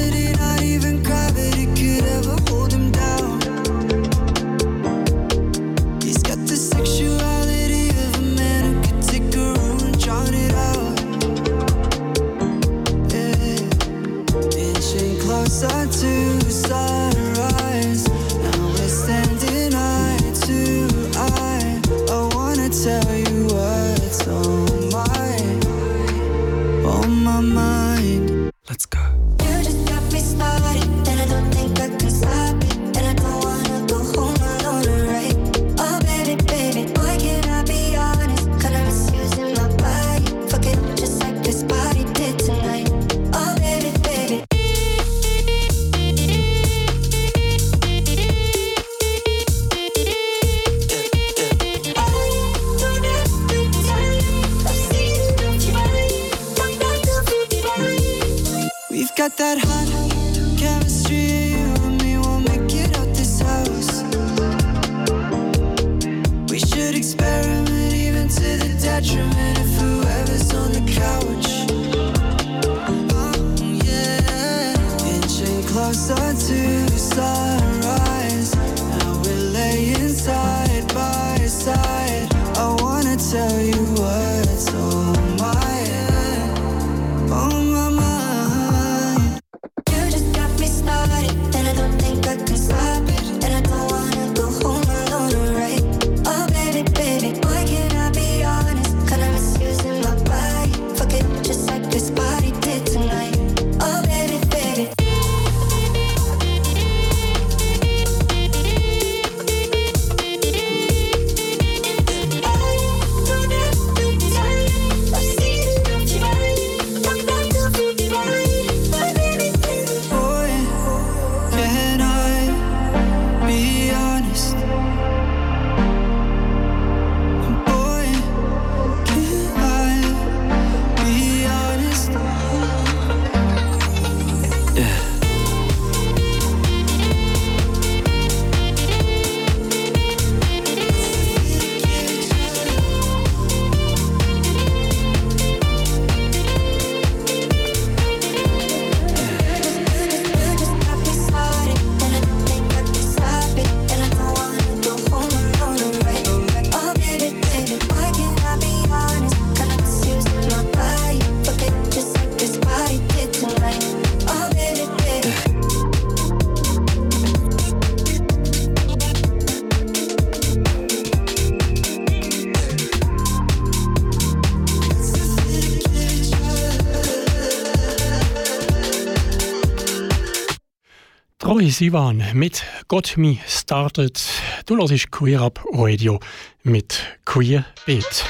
D: Sivan mit Got Me Started. Du hörst Queer Up Radio mit Queer Beat.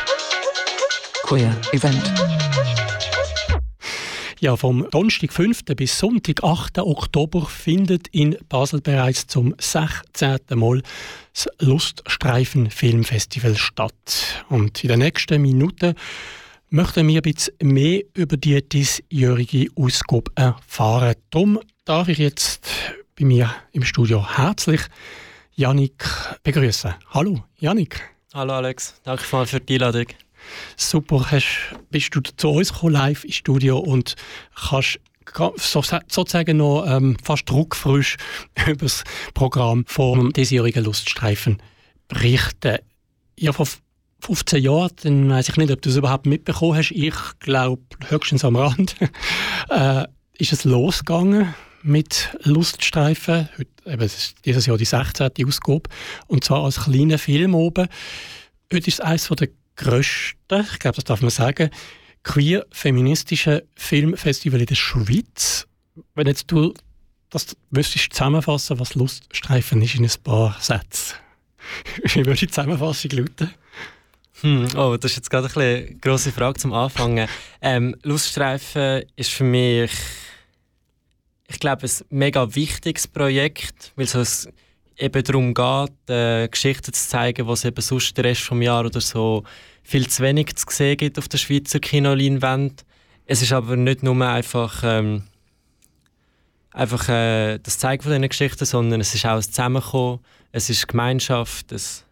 Q: Queer Event.
D: Ja, vom Donnerstag 5. bis Sonntag 8. Oktober findet in Basel bereits zum 16. Mal das Luststreifen Filmfestival statt. Und in den nächsten Minuten möchten wir ein bisschen mehr über die diesjährige Ausgabe erfahren. Darum darf ich jetzt bei mir im Studio herzlich Janik begrüßen. Hallo, Janik.
R: Hallo Alex, danke mal für die Einladung.
D: Super, hast, bist du zu uns gekommen, live ins Studio und kannst sozusagen noch ähm, fast druckfrisch [laughs] über das Programm vom diesjährigen Luststreifen berichten. Ja, vor 15 Jahren, dann weiß ich nicht, ob du es überhaupt mitbekommen hast. Ich glaube, höchstens am Rand. [laughs] äh, ist es losgegangen mit Luststreifen. Heute, eben, es ist dieses Jahr die 16. Ausgabe. Und zwar als kleiner Film oben. Heute ist es eines der grössten, ich glaube, das darf man sagen, queer-feministischen Filmfestival in der Schweiz. Wenn jetzt du das müsstest zusammenfassen, was Luststreifen ist in ein paar Sätzen. [laughs] Wie würde die Zusammenfassung lauten?
R: Hm, oh, das ist jetzt gerade eine grosse Frage zum Anfangen. Ähm, Luststreifen ist für mich, ich glaube, ein mega wichtiges Projekt, weil es eben darum geht, äh, Geschichten zu zeigen, es eben sonst den Rest des Jahres oder so viel zu wenig zu sehen gibt auf der Schweizer Kinoleinwand. Es ist aber nicht nur einfach, ähm, einfach äh, das Zeigen von diesen Geschichten, sondern es ist auch ein Zusammenkommen, es ist Gemeinschaft, es,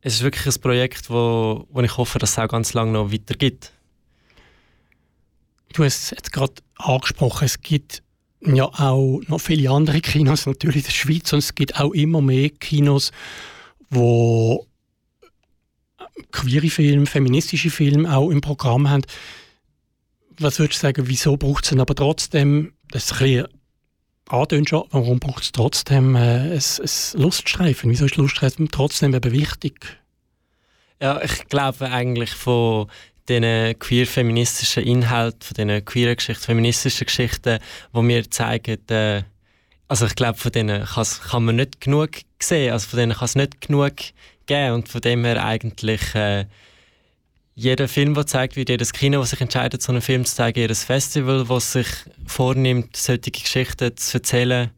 R: es ist wirklich ein Projekt, wo, wo ich hoffe, dass es auch ganz lange noch weitergibt.
D: Du hast es gerade angesprochen, es gibt ja auch noch viele andere Kinos natürlich in der Schweiz und es gibt auch immer mehr Kinos, wo queere Filme, feministische Filme auch im Programm haben. Was würdest du sagen, wieso braucht es denn aber trotzdem, das ist ein bisschen schon, warum braucht es trotzdem äh, ein, ein Luststreifen? Wieso ist Luststreifen trotzdem eben wichtig?
R: Ja, ich glaube eigentlich von diesen queer-feministischen Inhalten, von diesen queeren Geschichten, feministischen Geschichten, die wir zeigen, äh, also ich glaube, von denen kann man nicht genug sehen, also von denen kann es nicht genug geben und von dem her eigentlich äh, jeder Film, der zeigt wird, jedes Kino, das sich entscheidet, so einen Film zu zeigen, jedes Festival, das sich vornimmt, solche Geschichten zu erzählen,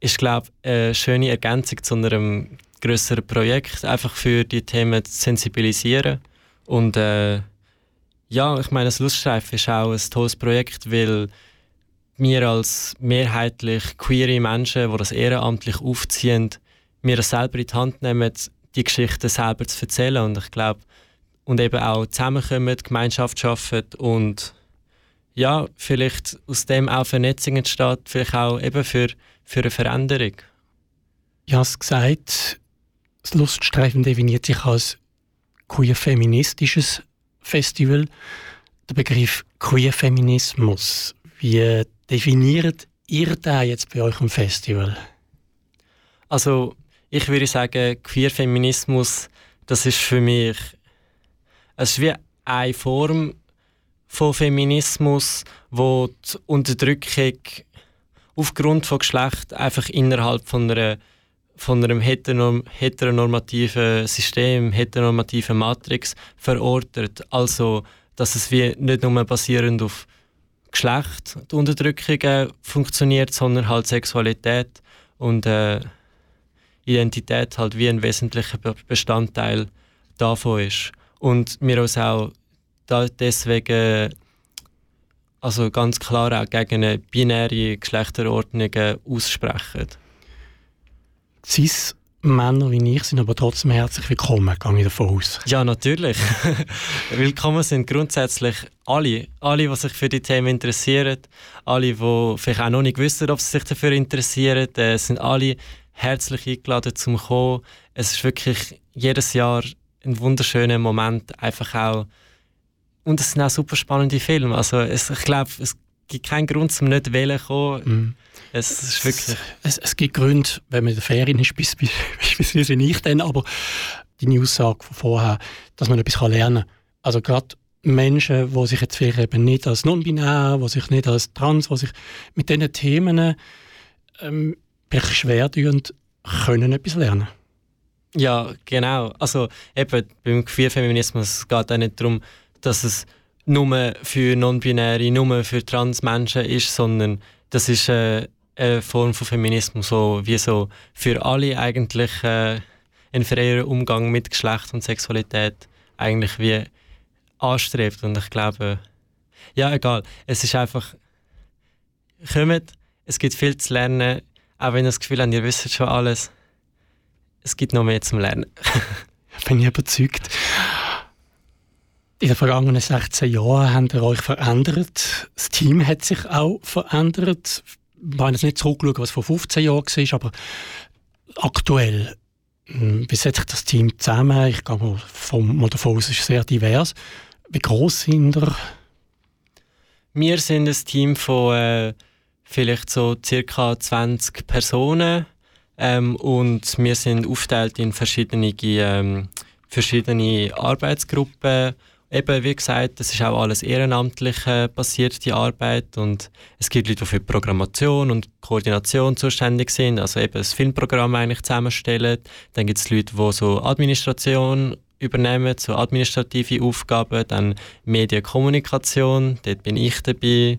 R: ist, glaube ich, eine schöne Ergänzung zu einem größeren Projekt, einfach für die Themen zu sensibilisieren. Und äh, ja, ich meine, das Luststreifen ist auch ein tolles Projekt, weil wir als mehrheitlich queere Menschen, die das ehrenamtlich aufziehen, wir das selber in die Hand nehmen, die Geschichten selber zu erzählen. Und ich glaube, und eben auch zusammenkommen, Gemeinschaft schaffen und ja, vielleicht aus dem auch Vernetzung entsteht, vielleicht auch eben für, für eine Veränderung.
D: Ich habe es gesagt, das Luststreifen definiert sich als queer-feministisches Festival. Der Begriff Queer-Feminismus, wie definiert ihr den jetzt bei euch im Festival?
R: Also ich würde sagen, Queer-Feminismus, das ist für mich es ist wie eine Form von Feminismus, wo die Unterdrückung aufgrund von Geschlecht einfach innerhalb von einer von einem heteronorm heteronormativen System, heteronormativen Matrix verortet. Also, dass es wie nicht nur basierend auf Geschlecht die Unterdrückung äh, funktioniert, sondern halt Sexualität und äh, Identität halt wie ein wesentlicher Bestandteil davon ist. Und wir uns auch da deswegen also ganz klar auch gegen eine binäre Geschlechterordnung aussprechen.
D: Cis Männer wie ich sind aber trotzdem herzlich willkommen, gehe ich davon aus.
R: Ja, natürlich. [laughs] willkommen sind grundsätzlich alle. Alle, die sich für die Themen interessieren. Alle, die vielleicht auch noch nicht wissen, ob sie sich dafür interessieren. Äh, sind alle herzlich eingeladen zum Kommen. Es ist wirklich jedes Jahr ein wunderschöner Moment. Einfach auch. Und es sind auch super spannende Filme. Also es, ich glaube, es gibt keinen Grund, zum nicht wählen zu kommen.
D: Mm.
R: Es ist wirklich.
D: Es, es, gibt Gründe, wenn man in der Ferien ist, bis, bis, [laughs] bis, bis nicht dann, aber die Aussage von vorher, dass man etwas lernen kann. Also gerade Menschen, die sich jetzt vielleicht eben nicht als non-binär, die sich nicht als trans, die sich mit diesen Themen ähm, schwer tun, können etwas lernen.
R: Ja, genau. Also eben beim Queerfeminismus geht es auch nicht darum, dass es nur für Non-Binäre, nur für Trans-Menschen ist, sondern das ist äh, Form von Feminismus, so wie so für alle eigentlich äh, ein freier Umgang mit Geschlecht und Sexualität eigentlich wie anstrebt. Und ich glaube, ja, egal. Es ist einfach, kommt, es gibt viel zu lernen, auch wenn ihr das Gefühl habt, ihr wisst schon alles. Es gibt noch mehr zum Lernen. [laughs]
D: Bin ich überzeugt. In den vergangenen 16 Jahren habt ihr euch verändert. Das Team hat sich auch verändert. Ich habe jetzt nicht zurückschauen, was vor 15 Jahren war, aber aktuell, hm, wie setzt sich das Team zusammen? Ich gehe mal, vom, mal davon aus, es ist sehr divers. Wie groß sind ihr?
R: Wir sind ein Team von äh, vielleicht so circa 20 Personen ähm, und wir sind aufgeteilt in verschiedene, ähm, verschiedene Arbeitsgruppen eben, wie gesagt, das ist auch alles ehrenamtlich äh, passiert, die Arbeit. Und es gibt Leute, die für Programmation und Koordination zuständig sind, also eben das Filmprogramm eigentlich zusammenstellen. Dann gibt es Leute, die so Administration übernehmen, so administrative Aufgaben, dann Medienkommunikation, dort bin ich dabei,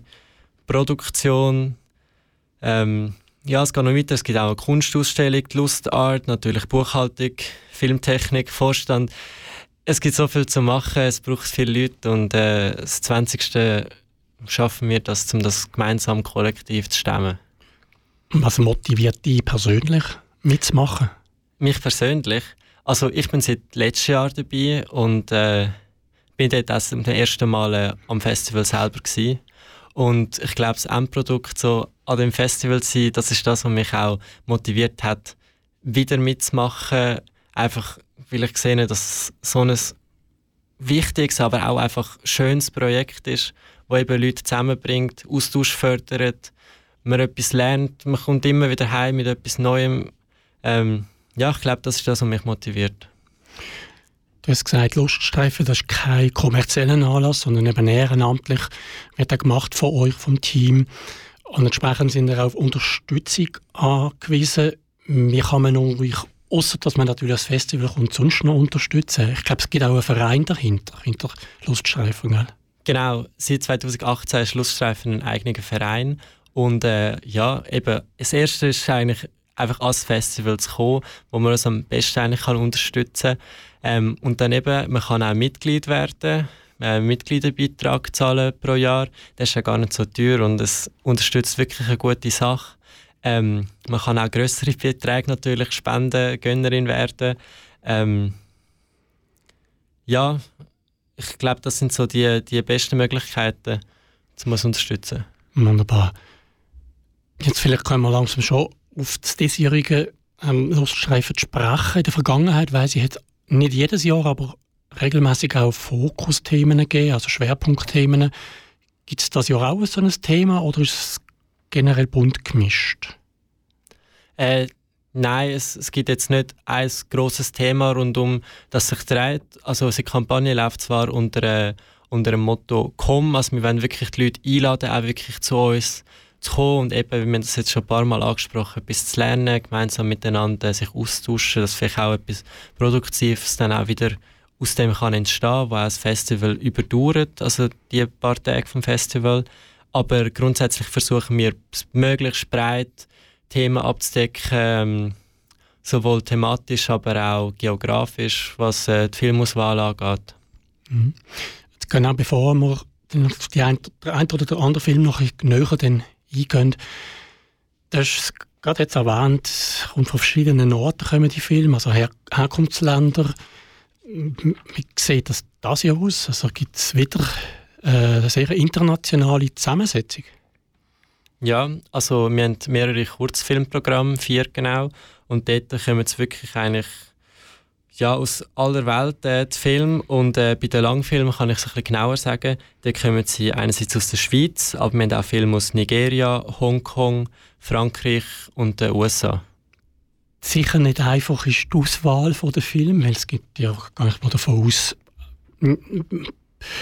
R: Produktion, ähm, ja, es geht noch weiter. Es gibt auch eine Kunstausstellung, Lustart, natürlich Buchhaltung, Filmtechnik, Vorstand es gibt so viel zu machen, es braucht viele Leute und äh, das 20. schaffen wir das, um das gemeinsam kollektiv zu stemmen.
D: Was motiviert dich persönlich mitzumachen?
R: Mich persönlich? Also ich bin seit letztem Jahr dabei und äh, bin dort erst zum ersten Mal äh, am Festival selber gewesen. Und ich glaube, das Endprodukt so an dem Festival zu sein, das ist das, was mich auch motiviert hat, wieder mitzumachen. Einfach weil ich sehe, dass so ein wichtiges, aber auch einfach schönes Projekt ist, wo eben Leute zusammenbringt, Austausch fördert, man etwas lernt, man kommt immer wieder heim mit etwas Neuem. Ähm, ja, ich glaube, das ist das, was mich motiviert.
D: Du hast gesagt, Luststreifen, das ist kein kommerzieller Anlass, sondern eben ehrenamtlich wird er gemacht von euch, vom Team. Und entsprechend sind wir auf Unterstützung angewiesen. Wie kann man euch Außer dass man natürlich das Festival kommt sonst noch unterstützen. Ich glaube, es gibt auch einen Verein dahinter, hinter Luststreifen. Gell?
R: Genau, seit 2018 ist Luststreifen ein eigener Verein. Und äh, ja, eben, das Erste ist eigentlich einfach als Festival zu kommen, wo man es am besten eigentlich kann unterstützen kann. Ähm, und dann eben, man kann auch Mitglied werden, äh, Mitgliederbeitrag zahlen pro Jahr. Das ist ja gar nicht so teuer und es unterstützt wirklich eine gute Sache. Ähm, man kann auch größere Beträge natürlich spenden, Gönnerin werden. Ähm, ja, ich glaube, das sind so die, die besten Möglichkeiten, um zu unterstützen.
D: Wunderbar. Jetzt vielleicht können wir langsam schon auf das diesjährige ähm, Luststreifen sprechen. In der Vergangenheit weiß ich, hat nicht jedes Jahr, aber regelmäßig auch Fokusthemen gegeben, also Schwerpunktthemen. Gibt es das Jahr auch so ein Thema oder ist es generell bunt gemischt?
R: Äh, nein, es, es gibt jetzt nicht ein großes Thema rundum, das sich dreht. Also unsere Kampagne läuft zwar unter, äh, unter dem Motto «Komm», also wir wollen wirklich die Leute einladen, auch wirklich zu uns zu kommen und eben, wir haben das jetzt schon ein paar Mal angesprochen, etwas zu lernen, gemeinsam miteinander sich austauschen, dass vielleicht auch etwas Produktives dann auch wieder aus dem kann entstehen, auch das Festival überdauert, also die paar Tage vom Festival. Aber grundsätzlich versuchen wir möglichst breit Themen abzudecken, ähm, sowohl thematisch, aber auch geografisch, was äh, die Filmauswahl angeht.
D: Mhm. Genau bevor wir auf die ein, der ein oder der andere Film noch näher dann eingehen, du hast gerade jetzt erwähnt, und von verschiedenen Orten kommen die Filme, also Her Herkunftsländer. Wie sieht das das Jahr aus? Also gibt es wieder äh, eine sehr internationale Zusammensetzung?
R: Ja, also wir haben mehrere Kurzfilmprogramme, vier genau, und dort kommen es wirklich eigentlich ja, aus aller Welt äh, die Filme und äh, bei den Langfilmen kann ich es ein bisschen genauer sagen. Da kommen sie einerseits aus der Schweiz, aber wir haben auch Filme aus Nigeria, Hongkong, Frankreich und den USA.
D: Sicher nicht einfach ist die Auswahl der Filme, weil es gibt ja, gehe ich mal davon aus,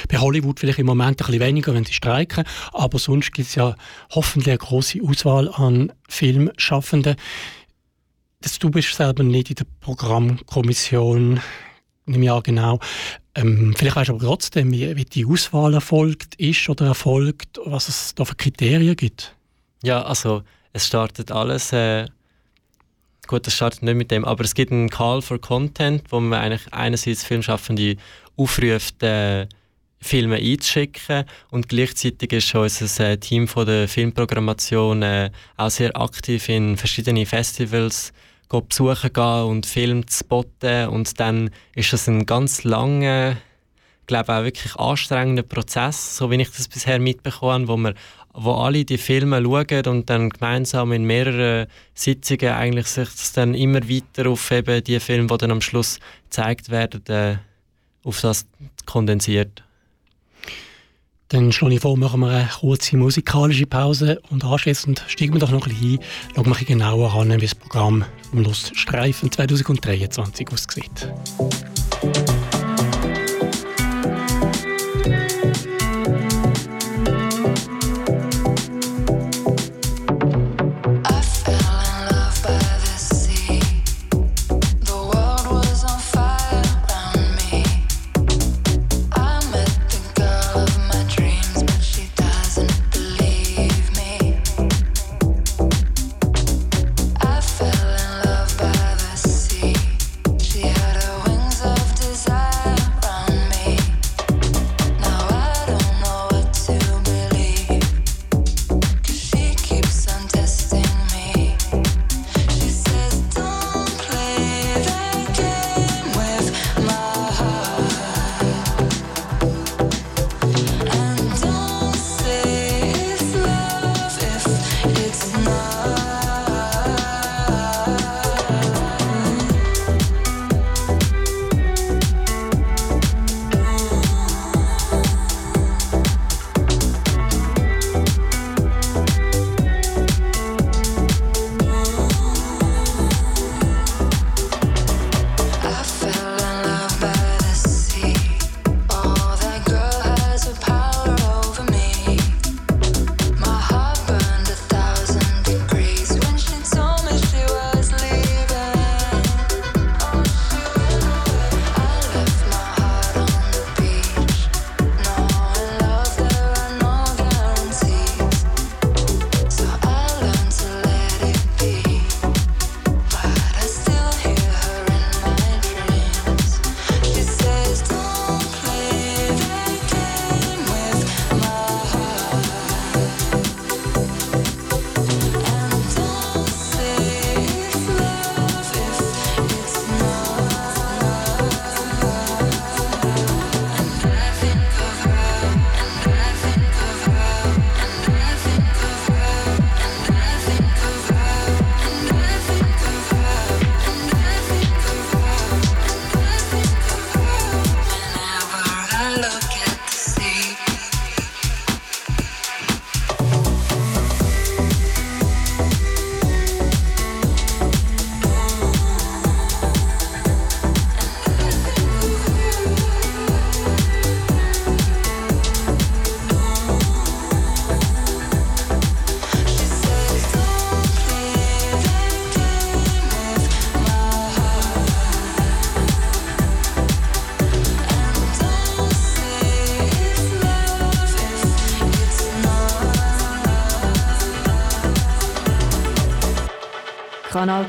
D: bei Hollywood vielleicht im Moment ein bisschen weniger, wenn sie streiken, aber sonst gibt es ja hoffentlich eine große Auswahl an Filmschaffenden. Das, du bist selber nicht in der Programmkommission, im Jahr genau. Ähm, vielleicht weißt du aber trotzdem, wie, wie die Auswahl erfolgt ist oder erfolgt, was es da für Kriterien gibt.
R: Ja, also es startet alles. Äh, gut, es startet nicht mit dem, aber es gibt einen Call for Content, wo man eigentlich einerseits Filmschaffende aufruft, äh, Filme einzuschicken und gleichzeitig ist unser äh, Team von der Filmprogrammation äh, auch sehr aktiv in verschiedenen Festivals besuchen gehen und Filme zu spotten und dann ist das ein ganz langer, glaube auch wirklich anstrengender Prozess, so wie ich das bisher mitbekommen wo wir wo alle die Filme schauen und dann gemeinsam in mehreren Sitzungen eigentlich sich das dann immer weiter auf eben die Filme, die dann am Schluss gezeigt werden, äh, auf das kondensiert.
D: Dann schlage ich vor, machen wir eine kurze musikalische Pause und anschließend steigen wir doch noch ein bisschen ein, schauen wir genauer an, wie das Programm vom Luststreifen 2023 aussieht.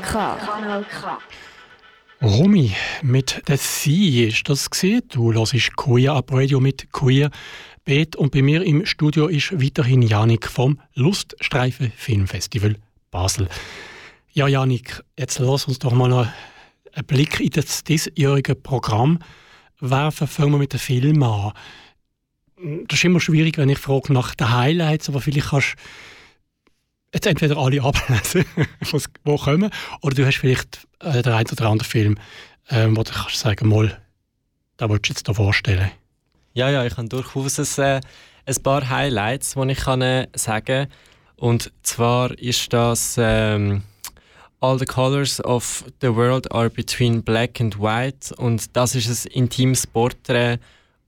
A: Kanal K. Kanal K.
D: Romy, mit der Sie ist das gesehen. Du hörst Queer Up Radio mit Queer Bet und bei mir im Studio ist weiterhin Janik vom Luststreifen Filmfestival Basel. Ja, Janik, jetzt lass uns doch mal noch einen Blick in das diesjährige Programm werfen. Fangen wir mit dem Film an. Das ist immer schwierig, wenn ich frage nach den Highlights, aber vielleicht kannst du jetzt entweder alle ablesen, [laughs] wo kommen, oder du hast vielleicht äh, den einen oder anderen Film, ähm, wo du kannst sagen, mal, da willst du jetzt da vorstellen.
R: Ja, ja, ich habe durchaus ein, äh, ein paar Highlights, die ich kann, äh, sagen Und zwar ist das ähm, All the Colors of the World are between Black and White und das ist ein intimes Porträt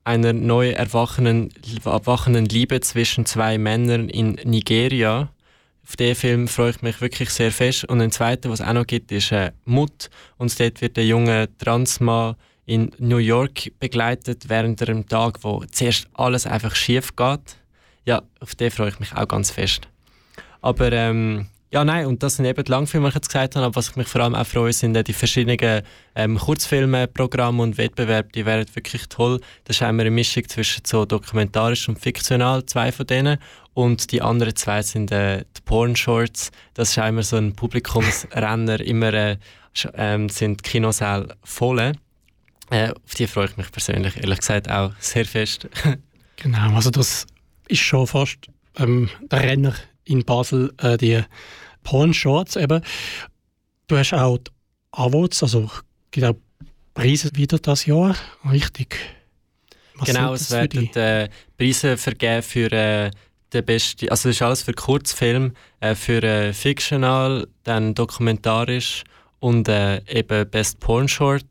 R: einer neu erwachenden, erwachenden Liebe zwischen zwei Männern in Nigeria. Auf diesen Film freue ich mich wirklich sehr fest. Und ein zweiter, was es auch noch gibt, ist äh, Mut. Und dort wird der junge Transmann in New York begleitet während einem Tag, wo zuerst alles einfach schief geht. Ja, auf den freue ich mich auch ganz fest. Aber ähm, ja, nein, und das sind eben die Langfilme, die ich jetzt gesagt habe, aber was ich mich vor allem auch freue, sind die verschiedenen ähm, Kurzfilme, Programme und Wettbewerbe, die wären wirklich toll. Das ist einmal eine Mischung zwischen so dokumentarisch und fiktional, zwei von denen. Und die anderen zwei sind äh, die Porn Shorts. Das ist einmal so ein Publikumsrenner, [laughs] immer äh, ähm, sind Kinosäle voll. Äh, auf die freue ich mich persönlich, ehrlich gesagt, auch sehr fest. [laughs]
D: genau, also das ist schon fast ähm, der Renner in Basel, äh, die Porn Shorts eben. Du hast auch die Awards, also gibt auch Preise wieder das Jahr, richtig?
R: Was genau, es werden äh, Preise vergeben für äh, den besten, also das ist alles für Kurzfilm, äh, für äh, Fictional, dann dokumentarisch und äh, eben Best Porn Short.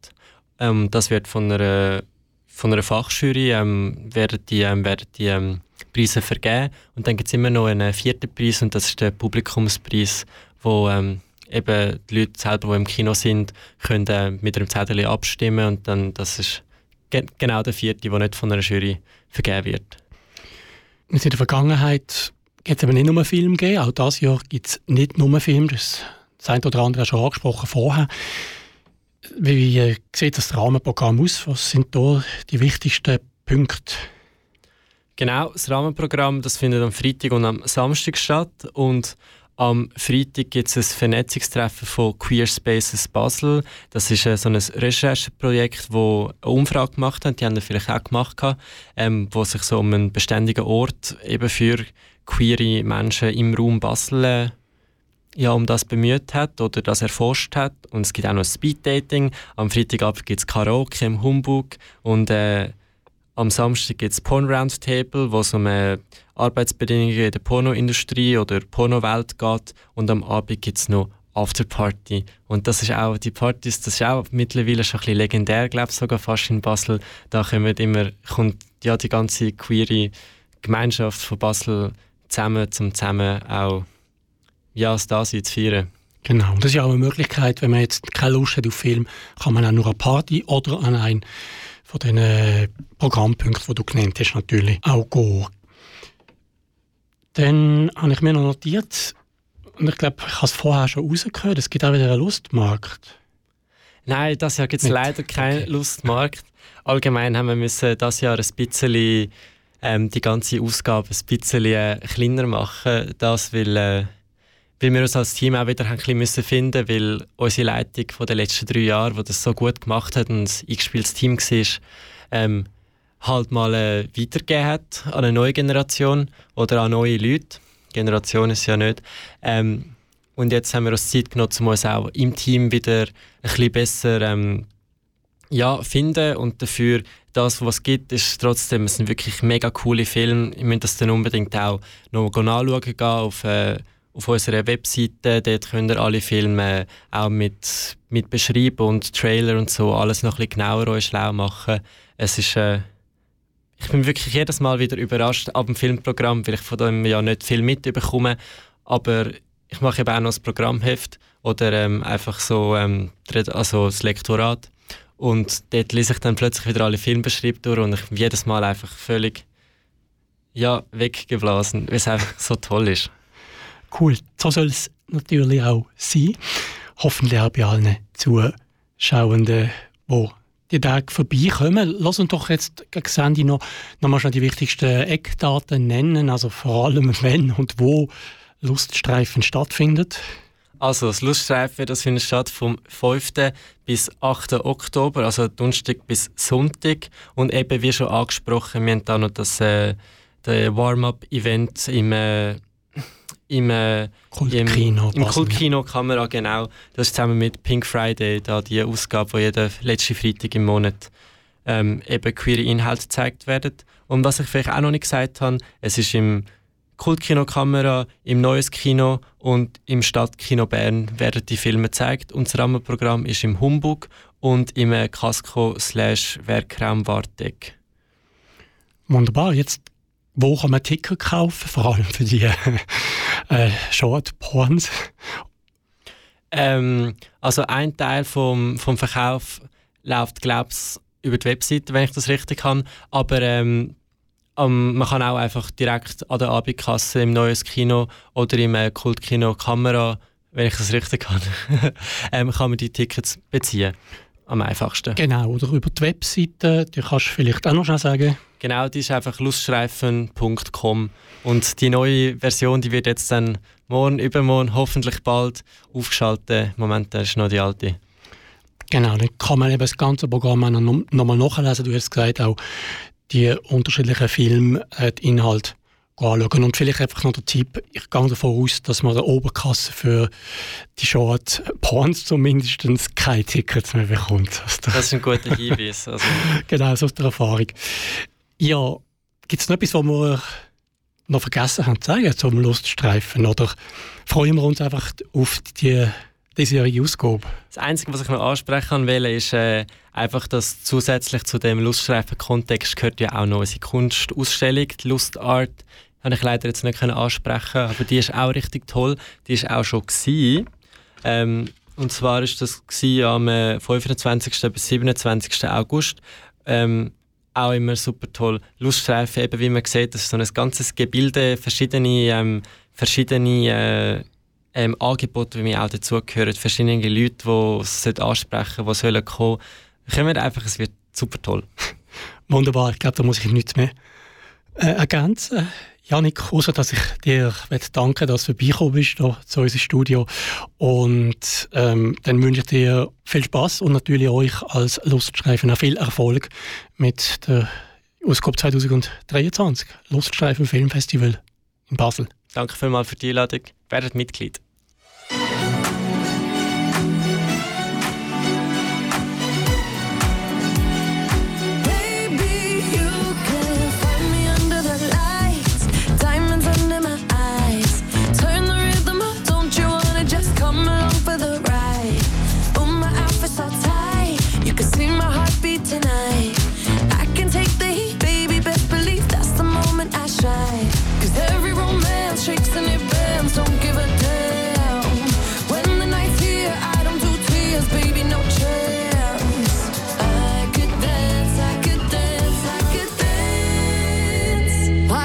R: Ähm, das wird von einer, von einer Fachjury ähm, werden die, ähm, werden die ähm, Preise vergeben und dann gibt es immer noch einen vierten Preis und das ist der Publikumspreis, wo ähm, eben die Leute selber, die im Kino sind, können äh, mit einem Zettel abstimmen und dann das ist ge genau der vierte, der nicht von einer Jury vergeben wird.
D: In der Vergangenheit gibt es eben nicht nur Film gegeben, auch dieses Jahr gibt es nicht nur Film, das, das eine oder andere schon angesprochen vorher. Wie, wie sieht das Rahmenprogramm aus? Was sind da die wichtigsten Punkte?
R: Genau, das Rahmenprogramm das findet am Freitag und am Samstag statt und am Freitag gibt es ein Vernetzungstreffen von Queer Spaces Basel. Das ist äh, so ein Rechercheprojekt, wo eine Umfrage gemacht hat. Die haben wir vielleicht auch gemacht, ähm, wo sich so um einen beständigen Ort eben für queere Menschen im Raum Basel äh, ja, um das bemüht hat oder das erforscht hat. Und es gibt auch noch Speeddating. Am Freitagabend gibt es Karaoke im Humbug und äh, am Samstag gibt es Porn Roundtable, wo es um äh, Arbeitsbedingungen in der Pornoindustrie oder Pornowelt geht. Und am Abend gibt es noch Afterparty. Und das ist auch, die Partys, das ist auch mittlerweile schon ein bisschen legendär, glaube ich, sogar fast in Basel. Da kommt immer, kommt ja die ganze queere Gemeinschaft von Basel zusammen, um zusammen auch ja, das Dasein zu feiern.
D: Genau, das ist auch eine Möglichkeit, wenn man jetzt keine Lust hat auf Film, kann man auch nur eine Party oder an ein von äh, Programmpunkten, die du genannt hast, natürlich auch gehen. Dann habe ich mir noch notiert, und ich glaube, ich habe es vorher schon rausgehört, es gibt auch wieder einen Lustmarkt.
R: Nein, das Jahr gibt es leider keinen okay. Lustmarkt. Allgemein haben wir müssen das Jahr ein bisschen ähm, die ganze Ausgabe ein bisschen äh, kleiner machen, das weil, äh, weil wir uns als Team auch wieder ein bisschen müssen finden weil unsere Leitung von den letzten drei Jahren, die das so gut gemacht hat und ein eingespieltes Team war, ähm, halt mal äh, weitergegeben hat an eine neue Generation oder an neue Leute. Generation ist ja nicht. Ähm, und jetzt haben wir uns Zeit genommen, um uns auch im Team wieder ein bisschen besser ähm, ja, finden und dafür das, was es gibt, ist trotzdem, es sind wirklich mega coole Filme. Ich möchte das dann unbedingt auch noch anschauen gehen auf, äh, auf unserer Webseite. Dort könnt ihr alle Filme auch mit, mit beschreiben und Trailer und so alles noch ein bisschen genauer euch schlau machen. Es ist äh, ich bin wirklich jedes Mal wieder überrascht ab dem Filmprogramm, weil ich von dem ja nicht viel mitbekomme. Aber ich mache eben auch noch das Programmheft oder ähm, einfach so ähm, also das Lektorat. Und dort lese ich dann plötzlich wieder alle Filmbeschreibungen durch und ich bin jedes Mal einfach völlig ja, weggeblasen, weil es einfach so toll ist.
D: Cool, so soll es natürlich auch sein. hoffentlich auch bei allen Zuschauenden, die die Tage vorbeikommen. Lass uns doch jetzt gegen Ende noch, noch mal schnell die wichtigsten Eckdaten nennen, also vor allem wenn und wo Luststreifen stattfindet.
R: Also das Luststreifen, das findet statt vom 5. bis 8. Oktober, also Donnerstag bis Sonntag. Und eben, wie schon angesprochen, wir haben da noch das äh, Warm-up-Event im, äh, im, äh,
D: Kultkino
R: im, im Kultkino Kamera, genau. Das ist zusammen mit Pink Friday, da die Ausgabe, wo jeden letzten Freitag im Monat ähm, eben queere Inhalte gezeigt werden. Und was ich vielleicht auch noch nicht gesagt habe, es ist im Kultkino Kamera, im Neues Kino und im Stadtkino Bern werden die Filme gezeigt. Und das Rahmenprogramm ist im Humbug und im äh, Casco slash Werkraum Warteck.
D: Wunderbar. Jetzt, wo kann man Ticker kaufen? Vor allem für die [laughs] äh, Short-Porns.
R: Ähm, also ein Teil vom, vom Verkauf läuft, glaube ich, über die Webseite, wenn ich das richtig kann. Aber ähm, um, man kann auch einfach direkt an der Abendkasse im Neues Kino oder im äh, Kultkino Kamera, wenn ich das richtig kann, [laughs] ähm, kann man die Tickets beziehen. Am einfachsten.
D: Genau, oder über die Webseite, die kannst du vielleicht auch noch schnell sagen.
R: Genau, die ist einfach luststreifen.com und die neue Version, die wird jetzt dann morgen, übermorgen, hoffentlich bald aufgeschaltet. Momentan ist noch die alte.
D: Genau, dann kann man eben das ganze Programm auch noch, noch mal nachlesen. Du hast gesagt, auch die unterschiedlichen Filme, äh, die Inhalte anschauen. Und vielleicht einfach noch der Tipp, ich gehe davon aus, dass man der Oberkasse für die Short Porns zumindest keine Tickets mehr bekommt.
R: Das ist ein guter Hinweis. Also. [laughs]
D: genau, so aus der Erfahrung. Ja, gibt es noch etwas, was wir noch vergessen haben zu sagen zum Luststreifen? Oder freuen wir uns einfach auf die diesjährige Ausgabe?
R: Das Einzige, was ich noch ansprechen will, ist äh, einfach, dass zusätzlich zu dem Luststreifen-Kontext gehört ja auch noch unsere Kunstausstellung, die Lustart. Habe ich leider jetzt nicht können ansprechen, aber die ist auch richtig toll. Die ist auch schon gewesen. Ähm, und zwar ist das am äh, 25. bis 27. August. Ähm, auch immer super toll. Luststreifen, eben wie man sieht, das ist so ein ganzes Gebilde, verschiedene, ähm, verschiedene äh, ähm, Angebote, wie mir auch dazugehören, verschiedene Leute, die es ansprechen die sollen kommen. Kommen einfach, es wird super toll. [laughs]
D: Wunderbar, ich glaube, da muss ich nichts mehr äh, ergänzen. Janik, außer dass ich dir danke, dass du vorbeigekommen bist hier zu unserem Studio. Und ähm, dann wünsche ich dir viel Spaß und natürlich euch als Luststreifen viel Erfolg mit der Ausgabe 2023 Luststreifen Filmfestival in Basel.
R: Danke vielmals für die Einladung. Werdet Mitglied.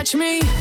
J: touch me.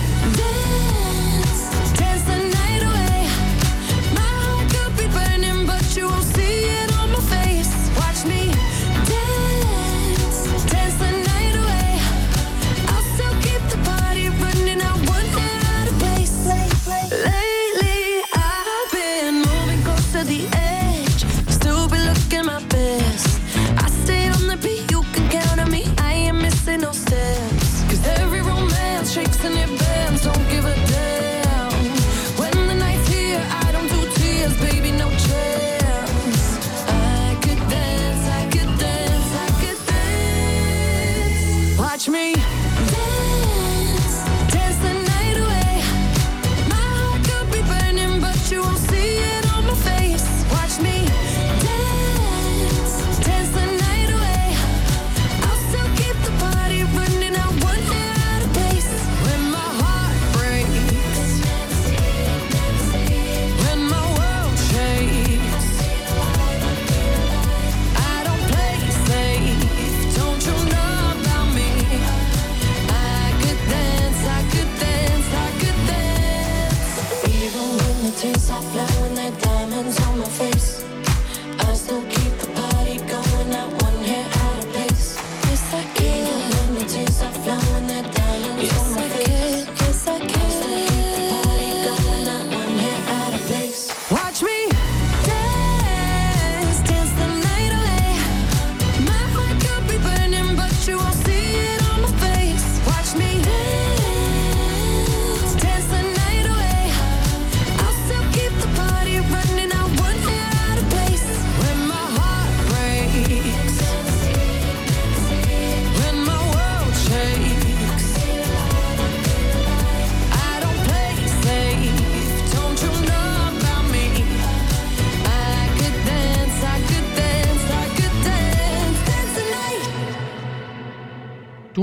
J: touch me.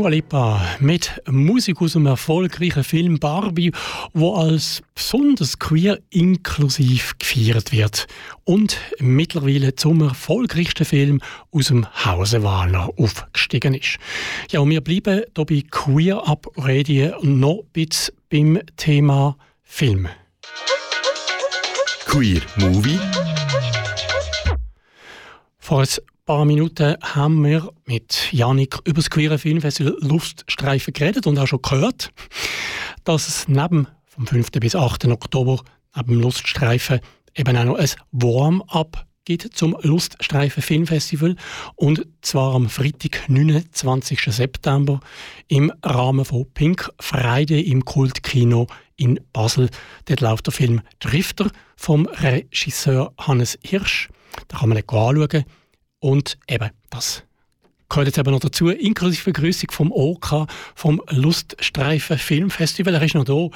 D: Dua Lipa mit Musik aus dem erfolgreichen Film Barbie, wo als besonders queer inklusiv gefeiert wird und mittlerweile zum erfolgreichsten Film aus dem Hause Wahler aufgestiegen ist. Ja, und wir bleiben hier bei Queer Up Radio noch ein bisschen beim Thema Film.
C: Queer Movie.
D: Vor ein paar Minuten haben wir mit Janik über das Queere Filmfestival Luststreifen geredet und auch schon gehört, dass es neben vom 5. bis 8. Oktober neben dem Luststreifen eben auch noch ein Warm-up gibt zum Luststreifen Filmfestival und zwar am Freitag, 29. September im Rahmen von Pink Friday im Kultkino in Basel. Dort läuft der Film Drifter vom Regisseur Hannes Hirsch. Da kann man nicht anschauen. Und eben, das gehört jetzt eben noch dazu, inklusive Begrüßung vom OK, vom Luststreifen Filmfestival. Er ist noch da.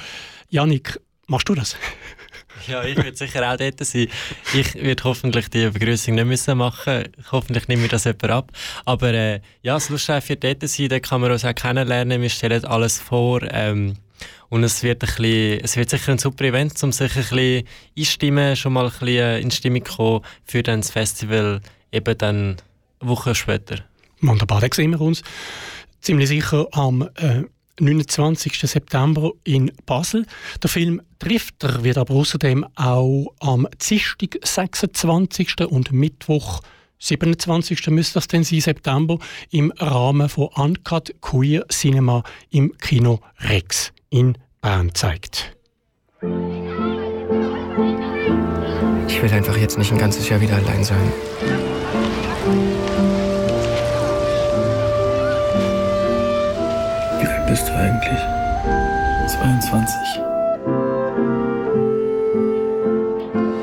D: Janik, machst du das?
R: Ja, ich würde sicher auch dort sein. Ich würde hoffentlich die Begrüßung nicht müssen machen Hoffentlich nehme ich das jemand ab. Aber äh, ja, das Luststreifen wird dort sein, da kann man uns auch kennenlernen. Wir stellen alles vor. Ähm, und es wird, ein bisschen, es wird sicher ein super Event, um sich ein bisschen einstimmen, schon mal ein bisschen äh, in Stimmung kommen für dann das Festival eben dann Wochen später.
D: Wunderbar, da sehen wir uns ziemlich sicher am äh, 29. September in Basel. Der Film Drifter wird aber außerdem auch am Dienstag 26. und Mittwoch 27. müsste das denn sein, September, im Rahmen von Uncut Queer Cinema im Kino Rex in Bern zeigt.
S: Ich will einfach jetzt nicht ein ganzes Jahr wieder allein sein.
T: Bist du eigentlich? 22.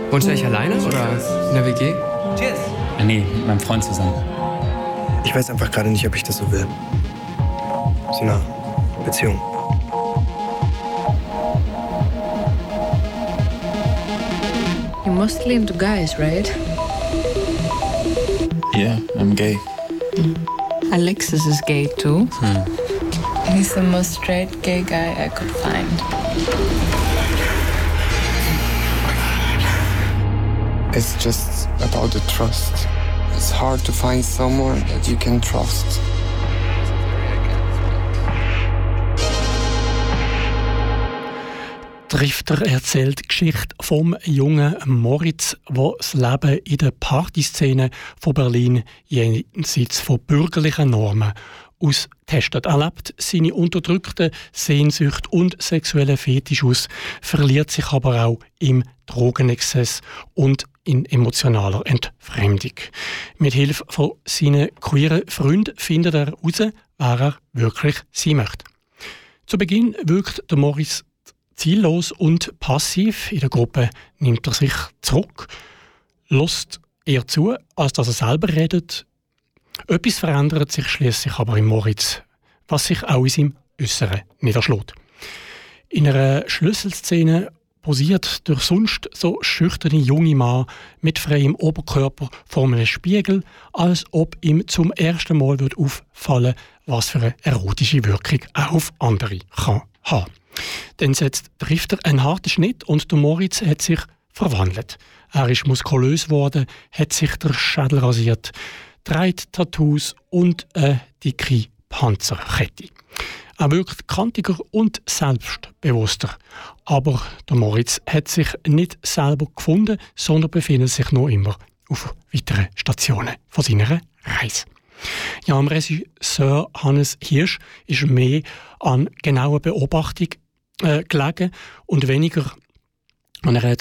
S: Wohnst du eigentlich alleine oder in der WG?
T: Cheers. Ja, nee, mit meinem Freund zusammen.
S: Ich weiß einfach gerade nicht, ob ich das so will. So eine Beziehung.
U: You're mostly into guys, right?
T: Yeah, I'm gay.
U: Alexis is gay too.
T: Hmm.
U: He's the most straight gay guy I could find.
V: It's just about the trust. It's hard to find someone that you can trust.
D: Drifter erzählt die Geschichte vom jungen Moritz, der das Leben in der Partyszene von Berlin jenseits von bürgerlichen Normen austestet. Er lebt seine unterdrückten Sehnsucht und sexuellen Fetisch aus, verliert sich aber auch im Drogenexzess und in emotionaler Entfremdung. Mit Hilfe von seinen queeren Freunden findet er heraus, wer er wirklich sein möchte. Zu Beginn wirkt der Morris ziellos und passiv. In der Gruppe nimmt er sich zurück, lässt eher zu, als dass er selber redet. Etwas verändert sich schließlich aber in Moritz, was sich auch in seinem Äußeren niederschlägt. In einer Schlüsselszene posiert der sonst so schüchterne junge Mann mit freiem Oberkörper vor einem Spiegel, als ob ihm zum ersten Mal wird auffallen was für eine erotische Wirkung auch auf andere kann haben. Dann setzt Drifter einen harten Schnitt und der Moritz hat sich verwandelt. Er ist muskulös geworden, hat sich der Schädel rasiert, trägt Tattoos und eine dicke Panzerkette. Er wirkt kantiger und selbstbewusster. Aber der Moritz hat sich nicht selber gefunden, sondern befindet sich noch immer auf weiteren Stationen von seiner Reise. Ja, am Regisseur Hannes Hirsch ist mehr an genauer Beobachtung äh, gelegen und weniger an einer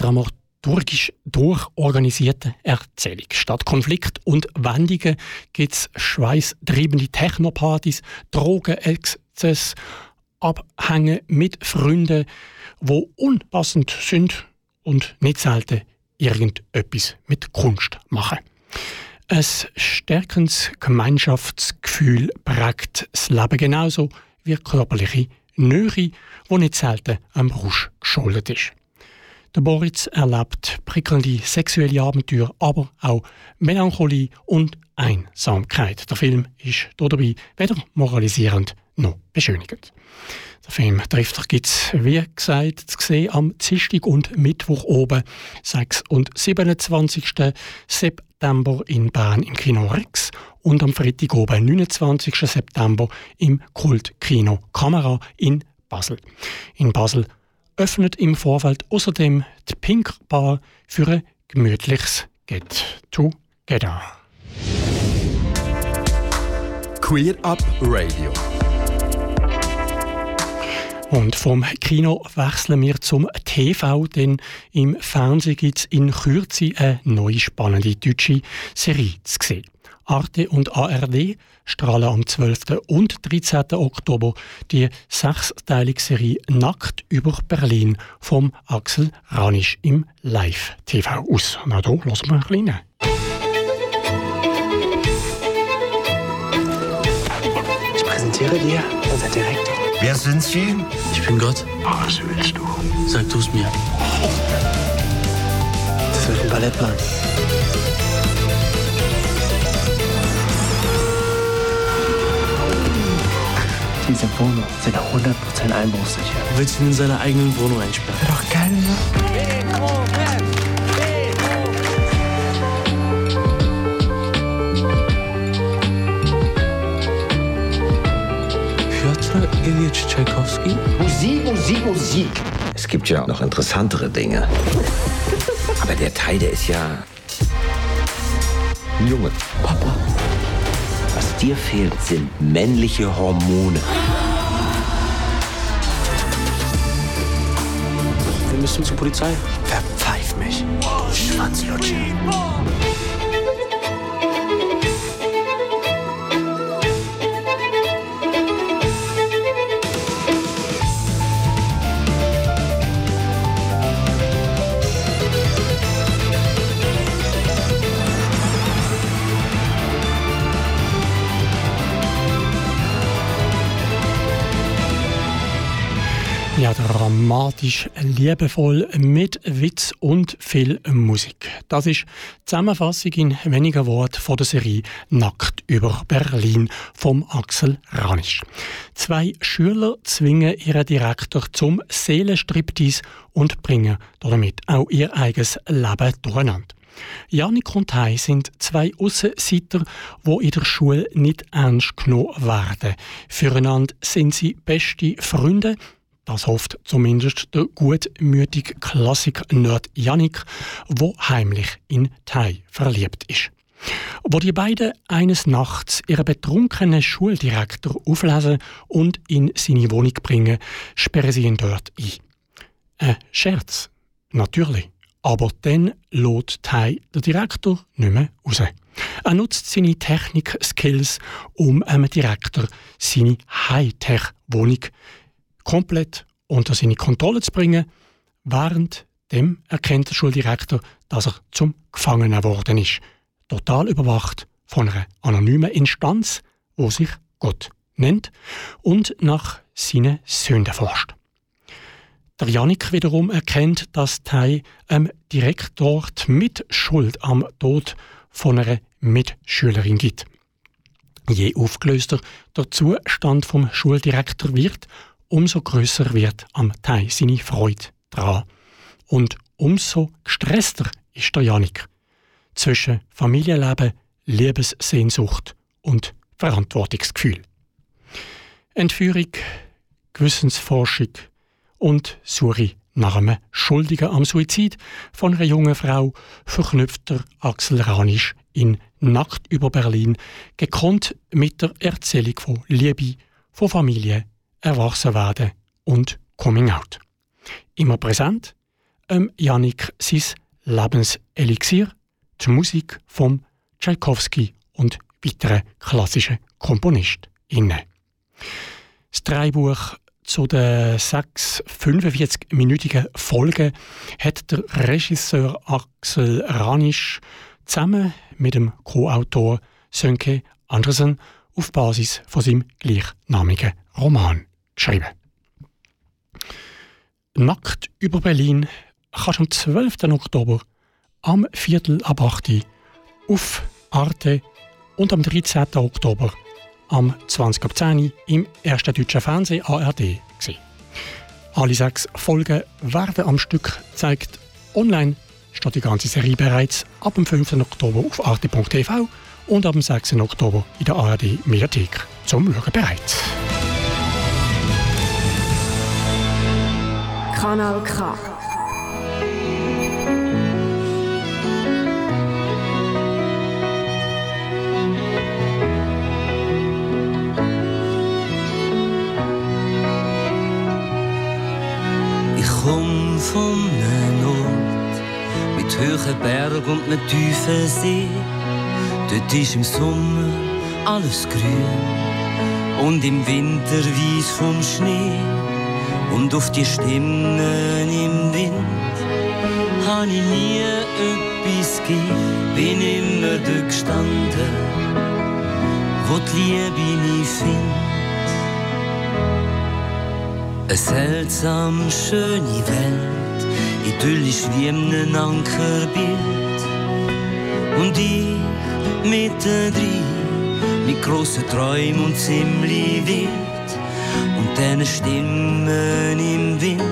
D: dramaturgisch durchorganisierten Erzählung. Statt Konflikt und Wendungen gibt es schweißtreibende Technopartys, Drogenexzess, Abhänge mit Freunden, wo unpassend sind und nicht selten irgendetwas mit Kunst machen. Ein stärkendes Gemeinschaftsgefühl prägt das Leben genauso wie körperliche Nähe, die nicht selten am Rausch geschuldet ist. Der Boris erlebt prickelnde sexuelle Abenteuer, aber auch Melancholie und Einsamkeit. Der Film ist dabei weder moralisierend noch beschönigen. Der Film «Drifter» gibt es, wie gesagt, zu sehen am Dienstag und Mittwoch oben, 6. und 27. September in Bern im Kino Rex und am Freitag oben, 29. September im Kultkino Kamera in Basel. In Basel öffnet im Vorfeld außerdem die Pink Bar für ein gemütliches Get Together.
C: Queer Up Radio.
D: Und vom Kino wechseln wir zum TV, denn im Fernsehen gibt es in Kürze eine neue spannende deutsche Serie zu sehen. Arte und ARD strahlen am 12. und 13. Oktober die sechsteilige Serie Nackt über Berlin vom Axel Ranisch im Live-TV aus. Na da, lassen wir ein bisschen rein.
W: Ich präsentiere dir unser Direktor.
X: Wer sind Sie?
W: Ich bin Gott. was willst du? Sag du's mir. Das wird ein Ballettplan. Diese Wohnung sind 100% einbruchsicher. Du willst ihn in seiner eigenen Wohnung einsperren. Wäre doch geil, ne? Piotr Ilyich Tchaikovsky?
Y: Musik, Musik, Musik. Es gibt ja noch interessantere Dinge. [laughs] Aber der Teil, der ist ja. ein Junge. Papa. Dir fehlt, sind männliche Hormone.
W: Wir müssen zur Polizei. Verpfeif mich, du
D: Ja, dramatisch, liebevoll, mit Witz und viel Musik. Das ist die Zusammenfassung in wenigen Worten von der Serie Nackt über Berlin vom Axel Ranisch. Zwei Schüler zwingen ihren Direktor zum Seelenstriptease und bringen damit auch ihr eigenes Leben durcheinander. Janik und Hai sind zwei Aussenseiter, wo in der Schule nicht ernst genommen werden. Füreinander sind sie beste Freunde, das hofft zumindest der gutmütige Klassik-Nerd Yannick, wo heimlich in Tai verliebt ist. Wo die beiden eines Nachts ihren betrunkenen Schuldirektor auflesen und in seine Wohnung bringen, sperren sie ihn dort ein. Ein Scherz, natürlich. Aber dann lädt Tai der Direktor nicht mehr raus. Er nutzt seine Technik-Skills, um einem Direktor seine Hightech-Wohnung komplett unter seine Kontrolle zu bringen. Während dem erkennt der Schuldirektor, dass er zum Gefangenen geworden ist. Total überwacht von einer anonymen Instanz, wo sich Gott nennt und nach seinen Sünden forscht. Der Janik wiederum erkennt, dass Tai einem Direktor die Mitschuld am Tod von einer Mitschülerin gibt. Je aufgelöster der Zustand vom Schuldirektor wird, umso größer wird am Tai seine Freude dran. Und umso gestresster ist der Janik. Zwischen Familienleben, Liebessehnsucht und Verantwortungsgefühl. Entführung, Gewissensforschung und Suche nach einem Schuldigen am Suizid von einer jungen Frau verknüpft der Axel Ranisch in Nackt über Berlin, gekonnt mit der Erzählung von Liebe, von Familie, Erwachsenwerden und Coming Out. Immer präsent, ähm, Janik sein Lebenselixier, die Musik von Tchaikovsky und weiteren klassischen KomponistInnen. Das Dreibuch zu den sechs 45-minütigen Folgen hat der Regisseur Axel Ranisch zusammen mit dem Co-Autor Sönke Andersen auf Basis von seinem gleichnamigen Roman geschrieben. Nackt über Berlin kannst du am 12. Oktober am Viertel ab 8 Uhr auf Arte und am 13. Oktober am 20 ab 10 Uhr im ersten deutschen Fernsehen ARD gesehen. Alle sechs Folgen werden am Stück gezeigt. Online steht die ganze Serie bereits ab dem 5. Oktober auf arte.tv und ab dem 6. Oktober in der ARD Mediathek zum Schauen bereit.
A: Kanal K.
X: Ich komm von einem Ort mit hohen Bergen und einem tiefen See. Dort ist im Sommer alles grün und im Winter weiß vom Schnee. Und auf die Stimmen im Wind habe ich nie etwas gegeben, bin immer dort gestanden, wo die Liebe mich findet. Eine seltsam schöne Welt, idyllisch wie in einem Ankerbild. Und ich mittendrin, mit grossen Träumen und ziemlich wild. Diesen Stimmen im Wind,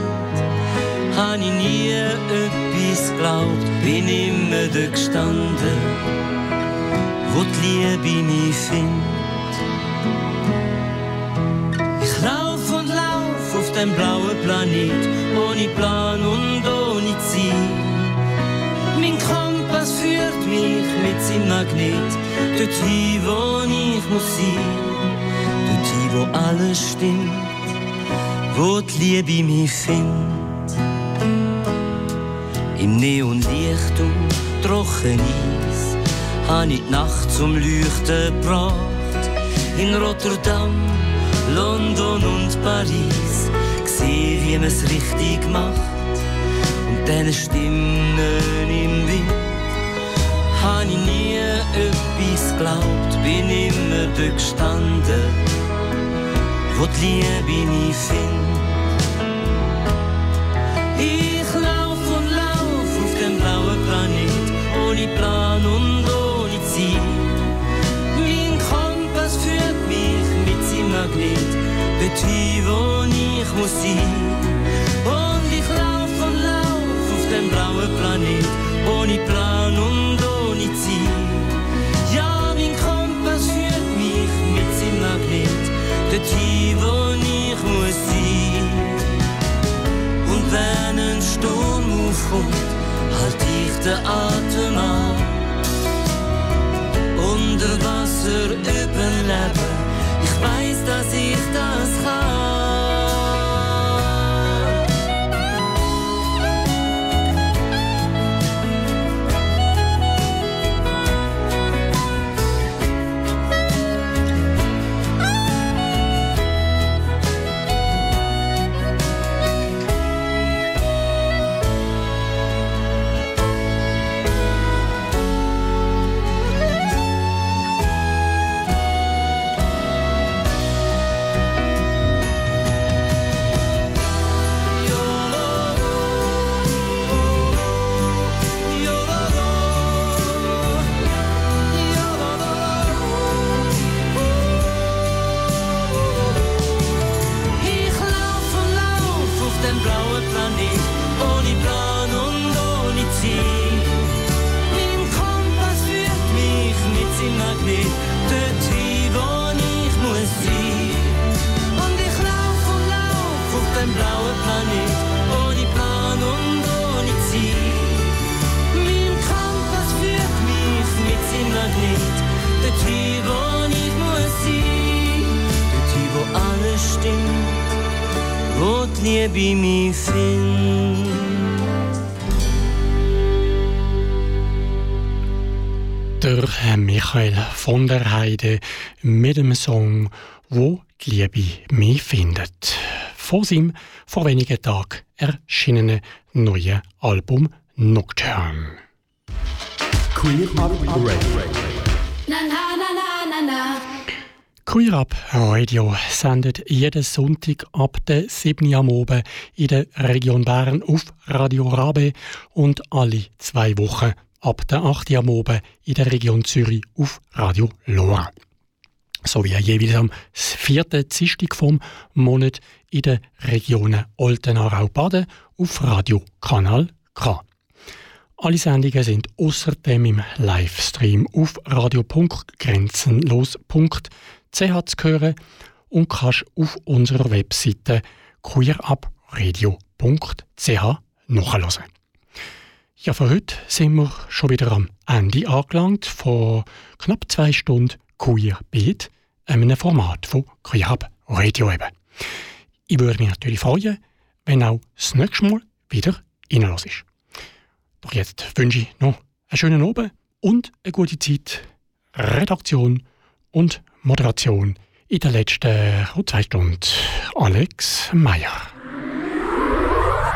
X: habe ich nie etwas geglaubt, bin immer da gestanden, wo die Liebe mich findet. Ich lauf und lauf auf dem blauen Planet, ohne Plan und ohne Ziel. Mein Kompass führt mich mit seinem Magnet, dorthin, wo ich muss sein. Dorthin, wo alles stimmt, wo die Liebe mich findet. Im Neonlicht und trocken Eis, habe ich die Nacht zum Leuchten gebracht. In Rotterdam, London und Paris, gesehen, wie man es richtig macht. Und diesen Stimmen im Wind, habe ich nie etwas geglaubt, bin immer dort gestanden, wo die Liebe mich findet. Dorthin, wo ich muss sein. Und ich lauf und lauf auf dem blauen Planet, ohne Plan und ohne Ziel. Ja, mein Kompass führt mich mit seinem Magnet, dorthin, wo ich muss sein. Und wenn ein Sturm aufkommt, halt ich den Atem an. Unter Wasser überleben, weiß, dass ich das kann.
D: Der Heide mit einem Song, wo die Liebe mich findet. Vor seinem vor wenigen Tagen erschienenen neuen Album Nocturne.
C: Queer Up Radio.
Z: Na na na na na na.
D: Queer Up Radio sendet jeden Sonntag ab der 7 Uhr am Abend in der Region Bern auf Radio Rabe und alle zwei Wochen ab der 8 Uhr am Abend in der Region Zürich auf Radio Loa. sowie jeweils am vierten Dienstag vom Monat in den Regionen Olten-Aarau-Baden auf Radio Kanal K. Alle Sendungen sind außerdem im Livestream auf radio.grenzenlos.ch zu hören und kannst auf unserer Webseite queerupradio.ch nachhören. Ja, für heute sind wir schon wieder am Ende angelangt von knapp zwei Stunden Queer Beat, einem Format von Queer Up Radio eben. Ich würde mich natürlich freuen, wenn auch das nächste Mal wieder reinlässt. Doch jetzt wünsche ich noch einen schönen Abend und eine gute Zeit. Redaktion und Moderation in den letzten zwei Stunden. Alex Meyer.